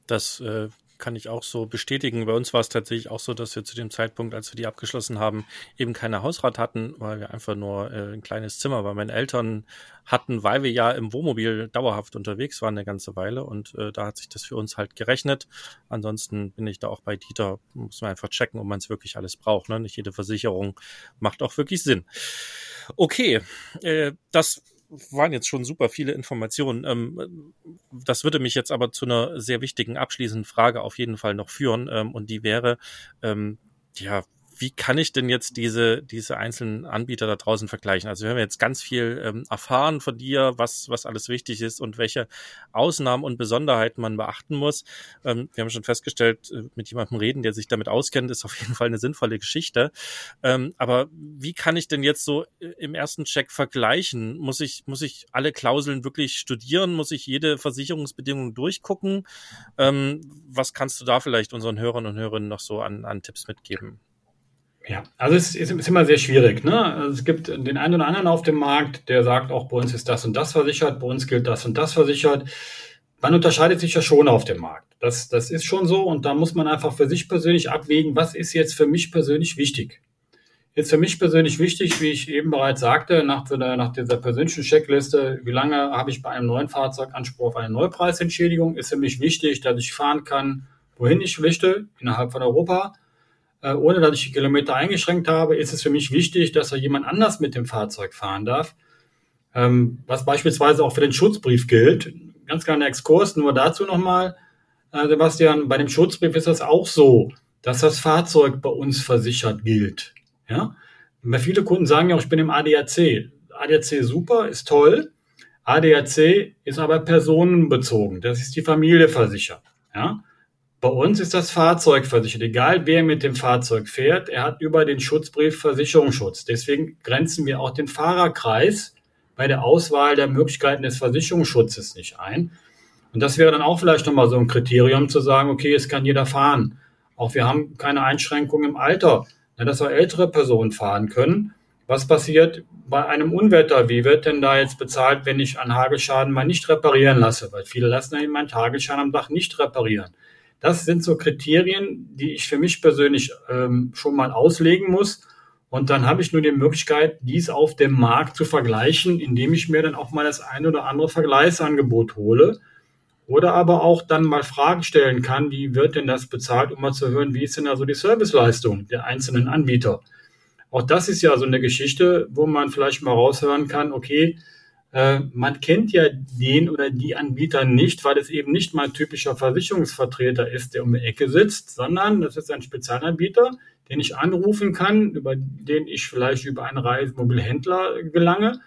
Das äh, kann ich auch so bestätigen. Bei uns war es tatsächlich auch so, dass wir zu dem Zeitpunkt, als wir die abgeschlossen haben, eben keine Hausrat hatten, weil wir einfach nur äh, ein kleines Zimmer bei meinen Eltern hatten, weil wir ja im Wohnmobil dauerhaft unterwegs waren eine ganze Weile und äh, da hat sich das für uns halt gerechnet. Ansonsten bin ich da auch bei Dieter, muss man einfach checken, ob man es wirklich alles braucht. Ne? Nicht jede Versicherung macht auch wirklich Sinn. Okay, äh, das waren jetzt schon super viele Informationen. Ähm, das würde mich jetzt aber zu einer sehr wichtigen abschließenden Frage auf jeden Fall noch führen. Ähm, und die wäre, ähm, ja, wie kann ich denn jetzt diese, diese einzelnen Anbieter da draußen vergleichen? Also wir haben jetzt ganz viel ähm, erfahren von dir, was, was alles wichtig ist und welche Ausnahmen und Besonderheiten man beachten muss. Ähm, wir haben schon festgestellt, äh, mit jemandem reden, der sich damit auskennt, ist auf jeden Fall eine sinnvolle Geschichte. Ähm, aber wie kann ich denn jetzt so äh, im ersten Check vergleichen? Muss ich, muss ich alle Klauseln wirklich studieren? Muss ich jede Versicherungsbedingung durchgucken? Ähm, was kannst du da vielleicht unseren Hörern und Hörerinnen noch so an, an Tipps mitgeben? Ja, also es ist, ist immer sehr schwierig. Ne? Also es gibt den einen oder anderen auf dem Markt, der sagt, auch bei uns ist das und das versichert, bei uns gilt das und das versichert. Man unterscheidet sich ja schon auf dem Markt. Das, das ist schon so und da muss man einfach für sich persönlich abwägen, was ist jetzt für mich persönlich wichtig. Jetzt für mich persönlich wichtig, wie ich eben bereits sagte, nach, der, nach dieser persönlichen Checkliste, wie lange habe ich bei einem neuen Fahrzeug Anspruch auf eine Neupreisentschädigung, ist für mich wichtig, dass ich fahren kann, wohin ich möchte, innerhalb von Europa äh, ohne dass ich die Kilometer eingeschränkt habe, ist es für mich wichtig, dass da jemand anders mit dem Fahrzeug fahren darf. Ähm, was beispielsweise auch für den Schutzbrief gilt. Ganz kleiner Exkurs, nur dazu nochmal, äh, Sebastian, bei dem Schutzbrief ist das auch so, dass das Fahrzeug bei uns versichert gilt. Ja? Weil viele Kunden sagen ja auch, ich bin im ADAC. ADAC super, ist toll. ADAC ist aber personenbezogen. Das ist die Familie versichert. Ja? Bei uns ist das Fahrzeug versichert. Egal wer mit dem Fahrzeug fährt, er hat über den Schutzbrief Versicherungsschutz. Deswegen grenzen wir auch den Fahrerkreis bei der Auswahl der Möglichkeiten des Versicherungsschutzes nicht ein. Und das wäre dann auch vielleicht nochmal so ein Kriterium zu sagen, okay, es kann jeder fahren. Auch wir haben keine Einschränkungen im Alter, dass auch ältere Personen fahren können. Was passiert bei einem Unwetter? Wie wird denn da jetzt bezahlt, wenn ich einen Hagelschaden mal nicht reparieren lasse? Weil viele lassen ja meinen Hagelschaden am Dach nicht reparieren. Das sind so Kriterien, die ich für mich persönlich ähm, schon mal auslegen muss. Und dann habe ich nur die Möglichkeit, dies auf dem Markt zu vergleichen, indem ich mir dann auch mal das ein oder andere Vergleichsangebot hole. Oder aber auch dann mal Fragen stellen kann, wie wird denn das bezahlt, um mal zu hören, wie ist denn also die Serviceleistung der einzelnen Anbieter. Auch das ist ja so eine Geschichte, wo man vielleicht mal raushören kann, okay, man kennt ja den oder die Anbieter nicht, weil es eben nicht mal typischer Versicherungsvertreter ist, der um die Ecke sitzt, sondern das ist ein Spezialanbieter, den ich anrufen kann, über den ich vielleicht über einen Reisemobilhändler gelange,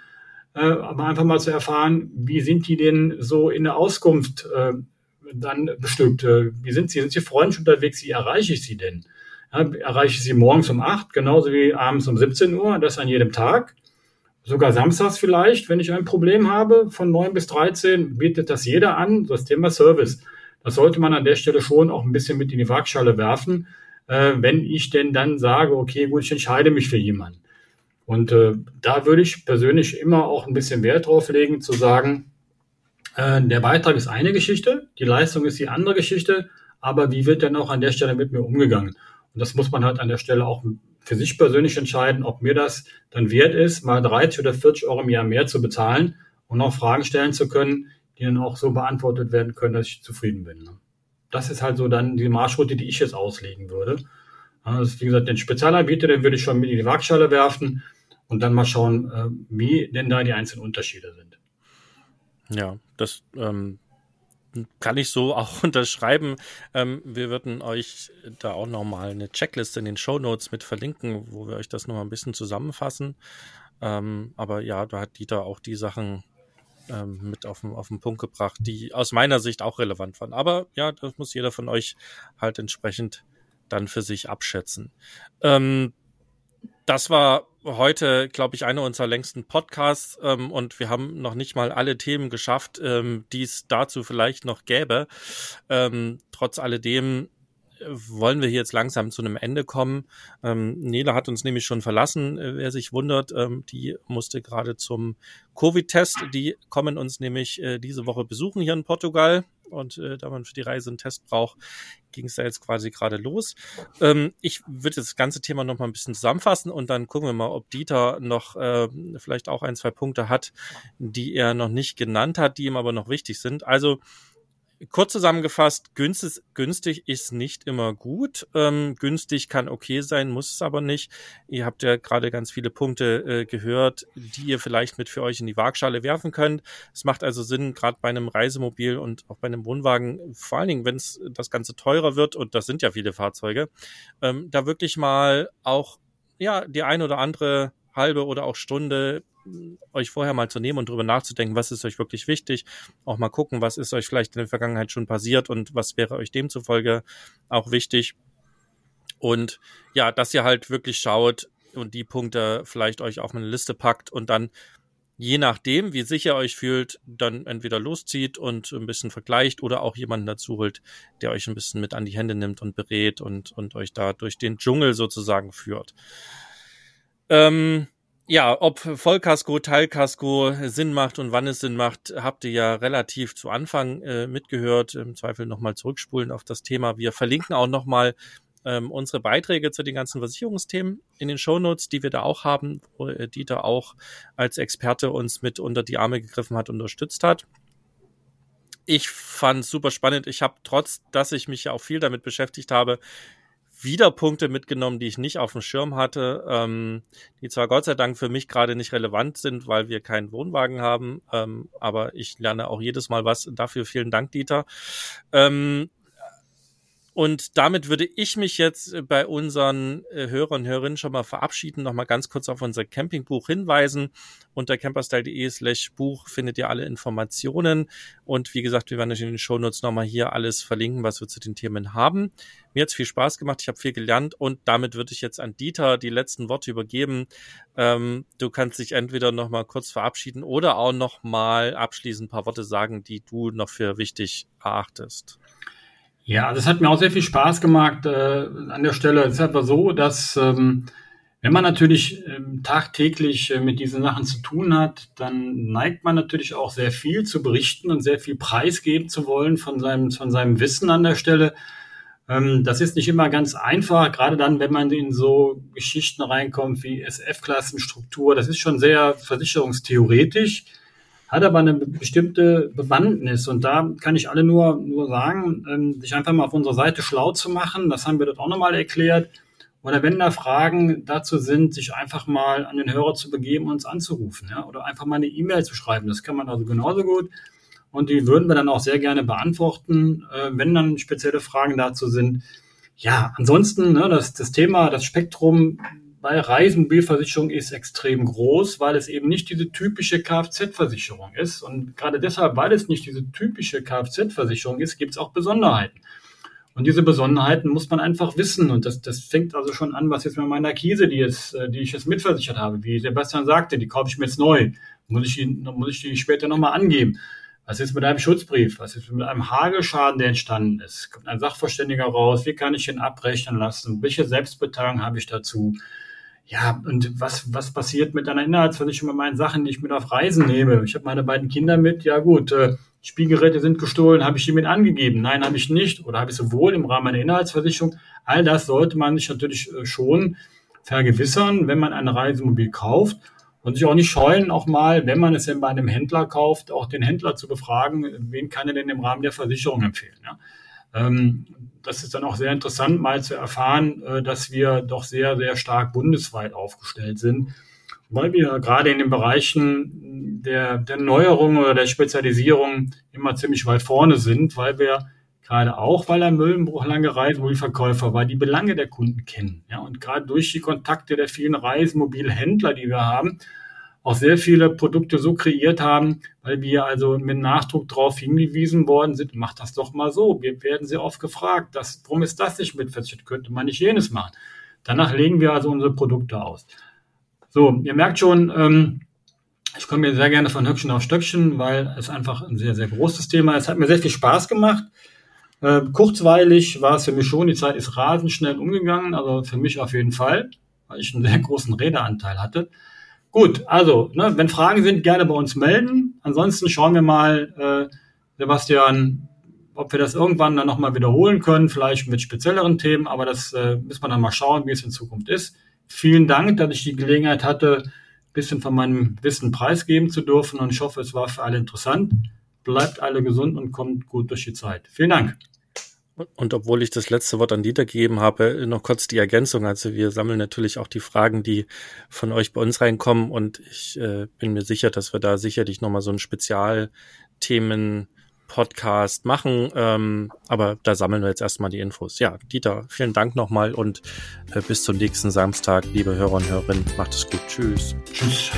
äh, aber einfach mal zu erfahren, wie sind die denn so in der Auskunft äh, dann bestückt? Äh, wie sind sie? Sind sie freundlich unterwegs? Wie erreiche ich sie denn? Erreiche ich sie morgens um acht, genauso wie abends um 17 Uhr, das an jedem Tag sogar samstags vielleicht, wenn ich ein Problem habe, von 9 bis 13, bietet das jeder an, das Thema Service. Das sollte man an der Stelle schon auch ein bisschen mit in die Waagschale werfen, äh, wenn ich denn dann sage, okay, gut, ich entscheide mich für jemanden. Und äh, da würde ich persönlich immer auch ein bisschen Wert drauf legen, zu sagen, äh, der Beitrag ist eine Geschichte, die Leistung ist die andere Geschichte, aber wie wird denn auch an der Stelle mit mir umgegangen? Und das muss man halt an der Stelle auch für sich persönlich entscheiden, ob mir das dann wert ist, mal 30 oder 40 Euro im Jahr mehr zu bezahlen und auch Fragen stellen zu können, die dann auch so beantwortet werden können, dass ich zufrieden bin. Ne? Das ist halt so dann die Marschroute, die ich jetzt auslegen würde. Also wie gesagt, den Spezialanbieter, den würde ich schon mit in die Waagschale werfen und dann mal schauen, äh, wie denn da die einzelnen Unterschiede sind. Ja, das ähm, kann ich so (laughs) auch unterschreiben. Ähm, wir würden euch da auch nochmal eine Checkliste in den Show Notes mit verlinken, wo wir euch das nochmal ein bisschen zusammenfassen. Ähm, aber ja, da hat Dieter auch die Sachen ähm, mit auf den, auf den Punkt gebracht, die aus meiner Sicht auch relevant waren. Aber ja, das muss jeder von euch halt entsprechend dann für sich abschätzen. Ähm, das war heute, glaube ich, einer unserer längsten Podcasts ähm, und wir haben noch nicht mal alle Themen geschafft, ähm, die es dazu vielleicht noch gäbe. Ähm, trotz alledem wollen wir hier jetzt langsam zu einem Ende kommen. Ähm, Nela hat uns nämlich schon verlassen, äh, wer sich wundert. Ähm, die musste gerade zum Covid-Test. Die kommen uns nämlich äh, diese Woche besuchen hier in Portugal und äh, da man für die Reise einen Test braucht, ging es da jetzt quasi gerade los. Ähm, ich würde das ganze Thema noch mal ein bisschen zusammenfassen und dann gucken wir mal, ob Dieter noch äh, vielleicht auch ein, zwei Punkte hat, die er noch nicht genannt hat, die ihm aber noch wichtig sind. Also kurz zusammengefasst, günstig, günstig ist nicht immer gut. Ähm, günstig kann okay sein, muss es aber nicht. Ihr habt ja gerade ganz viele Punkte äh, gehört, die ihr vielleicht mit für euch in die Waagschale werfen könnt. Es macht also Sinn, gerade bei einem Reisemobil und auch bei einem Wohnwagen, vor allen Dingen, wenn es das Ganze teurer wird, und das sind ja viele Fahrzeuge, ähm, da wirklich mal auch ja die ein oder andere halbe oder auch Stunde euch vorher mal zu nehmen und darüber nachzudenken, was ist euch wirklich wichtig, auch mal gucken, was ist euch vielleicht in der Vergangenheit schon passiert und was wäre euch demzufolge auch wichtig. Und ja, dass ihr halt wirklich schaut und die Punkte vielleicht euch auf eine Liste packt und dann je nachdem, wie sicher ihr euch fühlt, dann entweder loszieht und ein bisschen vergleicht oder auch jemanden dazu holt, der euch ein bisschen mit an die Hände nimmt und berät und, und euch da durch den Dschungel sozusagen führt. Ähm, ja, ob Vollkasko, Teilkasko Sinn macht und wann es Sinn macht, habt ihr ja relativ zu Anfang äh, mitgehört. Im Zweifel nochmal zurückspulen auf das Thema. Wir verlinken auch nochmal ähm, unsere Beiträge zu den ganzen Versicherungsthemen in den Shownotes, die wir da auch haben, wo äh, Dieter auch als Experte uns mit unter die Arme gegriffen hat, unterstützt hat. Ich fand super spannend. Ich habe trotz, dass ich mich ja auch viel damit beschäftigt habe, wieder Punkte mitgenommen, die ich nicht auf dem Schirm hatte, ähm, die zwar Gott sei Dank für mich gerade nicht relevant sind, weil wir keinen Wohnwagen haben, ähm, aber ich lerne auch jedes Mal was. Dafür vielen Dank, Dieter. Ähm, Und damit würde ich mich jetzt äh, bei unseren äh, Hörern und Hörerinnen schon mal verabschieden, nochmal ganz kurz auf unser Campingbuch hinweisen. Unter camperstyle.de slash Buch findet ihr alle Informationen. Und wie gesagt, wir werden euch in den Shownotes nochmal hier alles verlinken, was wir zu den Themen haben. Mir hat's viel Spaß gemacht, ich habe viel gelernt und damit würde ich jetzt an Dieter die letzten Worte übergeben. Ähm, du kannst dich entweder nochmal kurz verabschieden oder auch nochmal abschließend ein paar Worte sagen, die du noch für wichtig erachtest. Ja, das hat mir auch sehr viel Spaß gemacht äh, an der Stelle. Es ist einfach so, dass ähm, wenn man natürlich ähm, tagtäglich äh, mit diesen Sachen zu tun hat, dann neigt man natürlich auch sehr viel zu berichten und sehr viel preisgeben zu wollen von seinem, von seinem Wissen an der Stelle. Ähm, das ist nicht immer ganz einfach, gerade dann, wenn man in so Geschichten reinkommt wie SF-Klassenstruktur. Das ist schon sehr versicherungstheoretisch hat aber eine bestimmte Bewandtnis. Und da kann ich alle nur, nur sagen, ähm, sich einfach mal auf unserer Seite schlau zu machen. Das haben wir dort auch nochmal erklärt. Oder wenn da Fragen dazu sind, sich einfach mal an den Hörer zu begeben und uns anzurufen. Ja? Oder einfach mal eine E-Mail zu schreiben. Das kann man also genauso gut. Und die würden wir dann auch sehr gerne beantworten, äh, wenn dann spezielle Fragen dazu sind. Ja, ansonsten, ne, das, das Thema, das Spektrum bei Reisemobilversicherung ist extrem groß, weil es eben nicht diese typische Kfz-Versicherung ist. Und gerade deshalb, weil es nicht diese typische Kfz-Versicherung ist, gibt es auch Besonderheiten. Und diese Besonderheiten muss man einfach wissen. Und das, das fängt also schon an, was jetzt mit meiner Kise, die, jetzt, äh, die ich jetzt mitversichert habe, wie Sebastian sagte, die kaufe ich mir jetzt neu. Muss ich die, muss ich die später nochmal angeben? Was ist mit einem Schutzbrief? Was ist mit einem Hagelschaden, der entstanden ist? Kommt ein Sachverständiger raus? Wie kann ich den abrechnen lassen? Welche Selbstbeteiligung habe ich dazu? Ja, und was, was passiert mit einer Inhaltsversicherung mit meinen Sachen, die ich mit auf Reisen nehme? Ich habe meine beiden Kinder mit, ja gut, äh, Spielgeräte sind gestohlen, habe ich die mit angegeben? Nein, habe ich nicht. Oder habe ich sowohl im Rahmen einer Inhaltsversicherung? All das sollte man sich natürlich äh, schon vergewissern, wenn man ein Reisemobil kauft und sich auch nicht scheuen, auch mal, wenn man es denn bei einem Händler kauft, auch den Händler zu befragen, wen kann er denn im Rahmen der Versicherung empfehlen. Ja? Ähm, das ist dann auch sehr interessant, mal zu erfahren, äh, dass wir doch sehr, sehr stark bundesweit aufgestellt sind, weil wir gerade in den Bereichen der, der Neuerung oder der Spezialisierung immer ziemlich weit vorne sind, weil wir gerade auch, weil er Müllenbruch lange Reisemobilverkäufer war, die Belange der Kunden kennen. Ja, und gerade durch die Kontakte der vielen Reisemobilhändler, die wir haben, auch sehr viele Produkte so kreiert haben, weil wir also mit Nachdruck darauf hingewiesen worden sind, macht das doch mal so. Wir werden sehr oft gefragt, dass, warum ist das nicht mitversichert? Könnte man nicht jenes machen? Danach legen wir also unsere Produkte aus. So, ihr merkt schon, ähm, ich komme mir sehr gerne von Höckchen auf Stöckchen, weil es einfach ein sehr, sehr großes Thema ist. Es hat mir sehr viel Spaß gemacht. Äh, kurzweilig war es für mich schon, die Zeit ist rasend schnell umgegangen, also für mich auf jeden Fall, weil ich einen sehr großen Redeanteil hatte. Gut, also, ne, wenn Fragen sind, gerne bei uns melden. Ansonsten schauen wir mal, äh, Sebastian, ob wir das irgendwann dann nochmal wiederholen können, vielleicht mit spezielleren Themen, aber das äh, müssen wir dann mal schauen, wie es in Zukunft ist. Vielen Dank, dass ich die Gelegenheit hatte, ein bisschen von meinem Wissen preisgeben zu dürfen und ich hoffe, es war für alle interessant. Bleibt alle gesund und kommt gut durch die Zeit. Vielen Dank. Und obwohl ich das letzte Wort an Dieter gegeben habe, noch kurz die Ergänzung. Also wir sammeln natürlich auch die Fragen, die von euch bei uns reinkommen. Und ich äh, bin mir sicher, dass wir da sicherlich nochmal so ein Spezialthemen Podcast machen. Ähm, aber da sammeln wir jetzt erstmal die Infos. Ja, Dieter, vielen Dank nochmal und äh, bis zum nächsten Samstag, liebe Hörer und Hörerinnen. Macht es gut. Tschüss. Tschüss.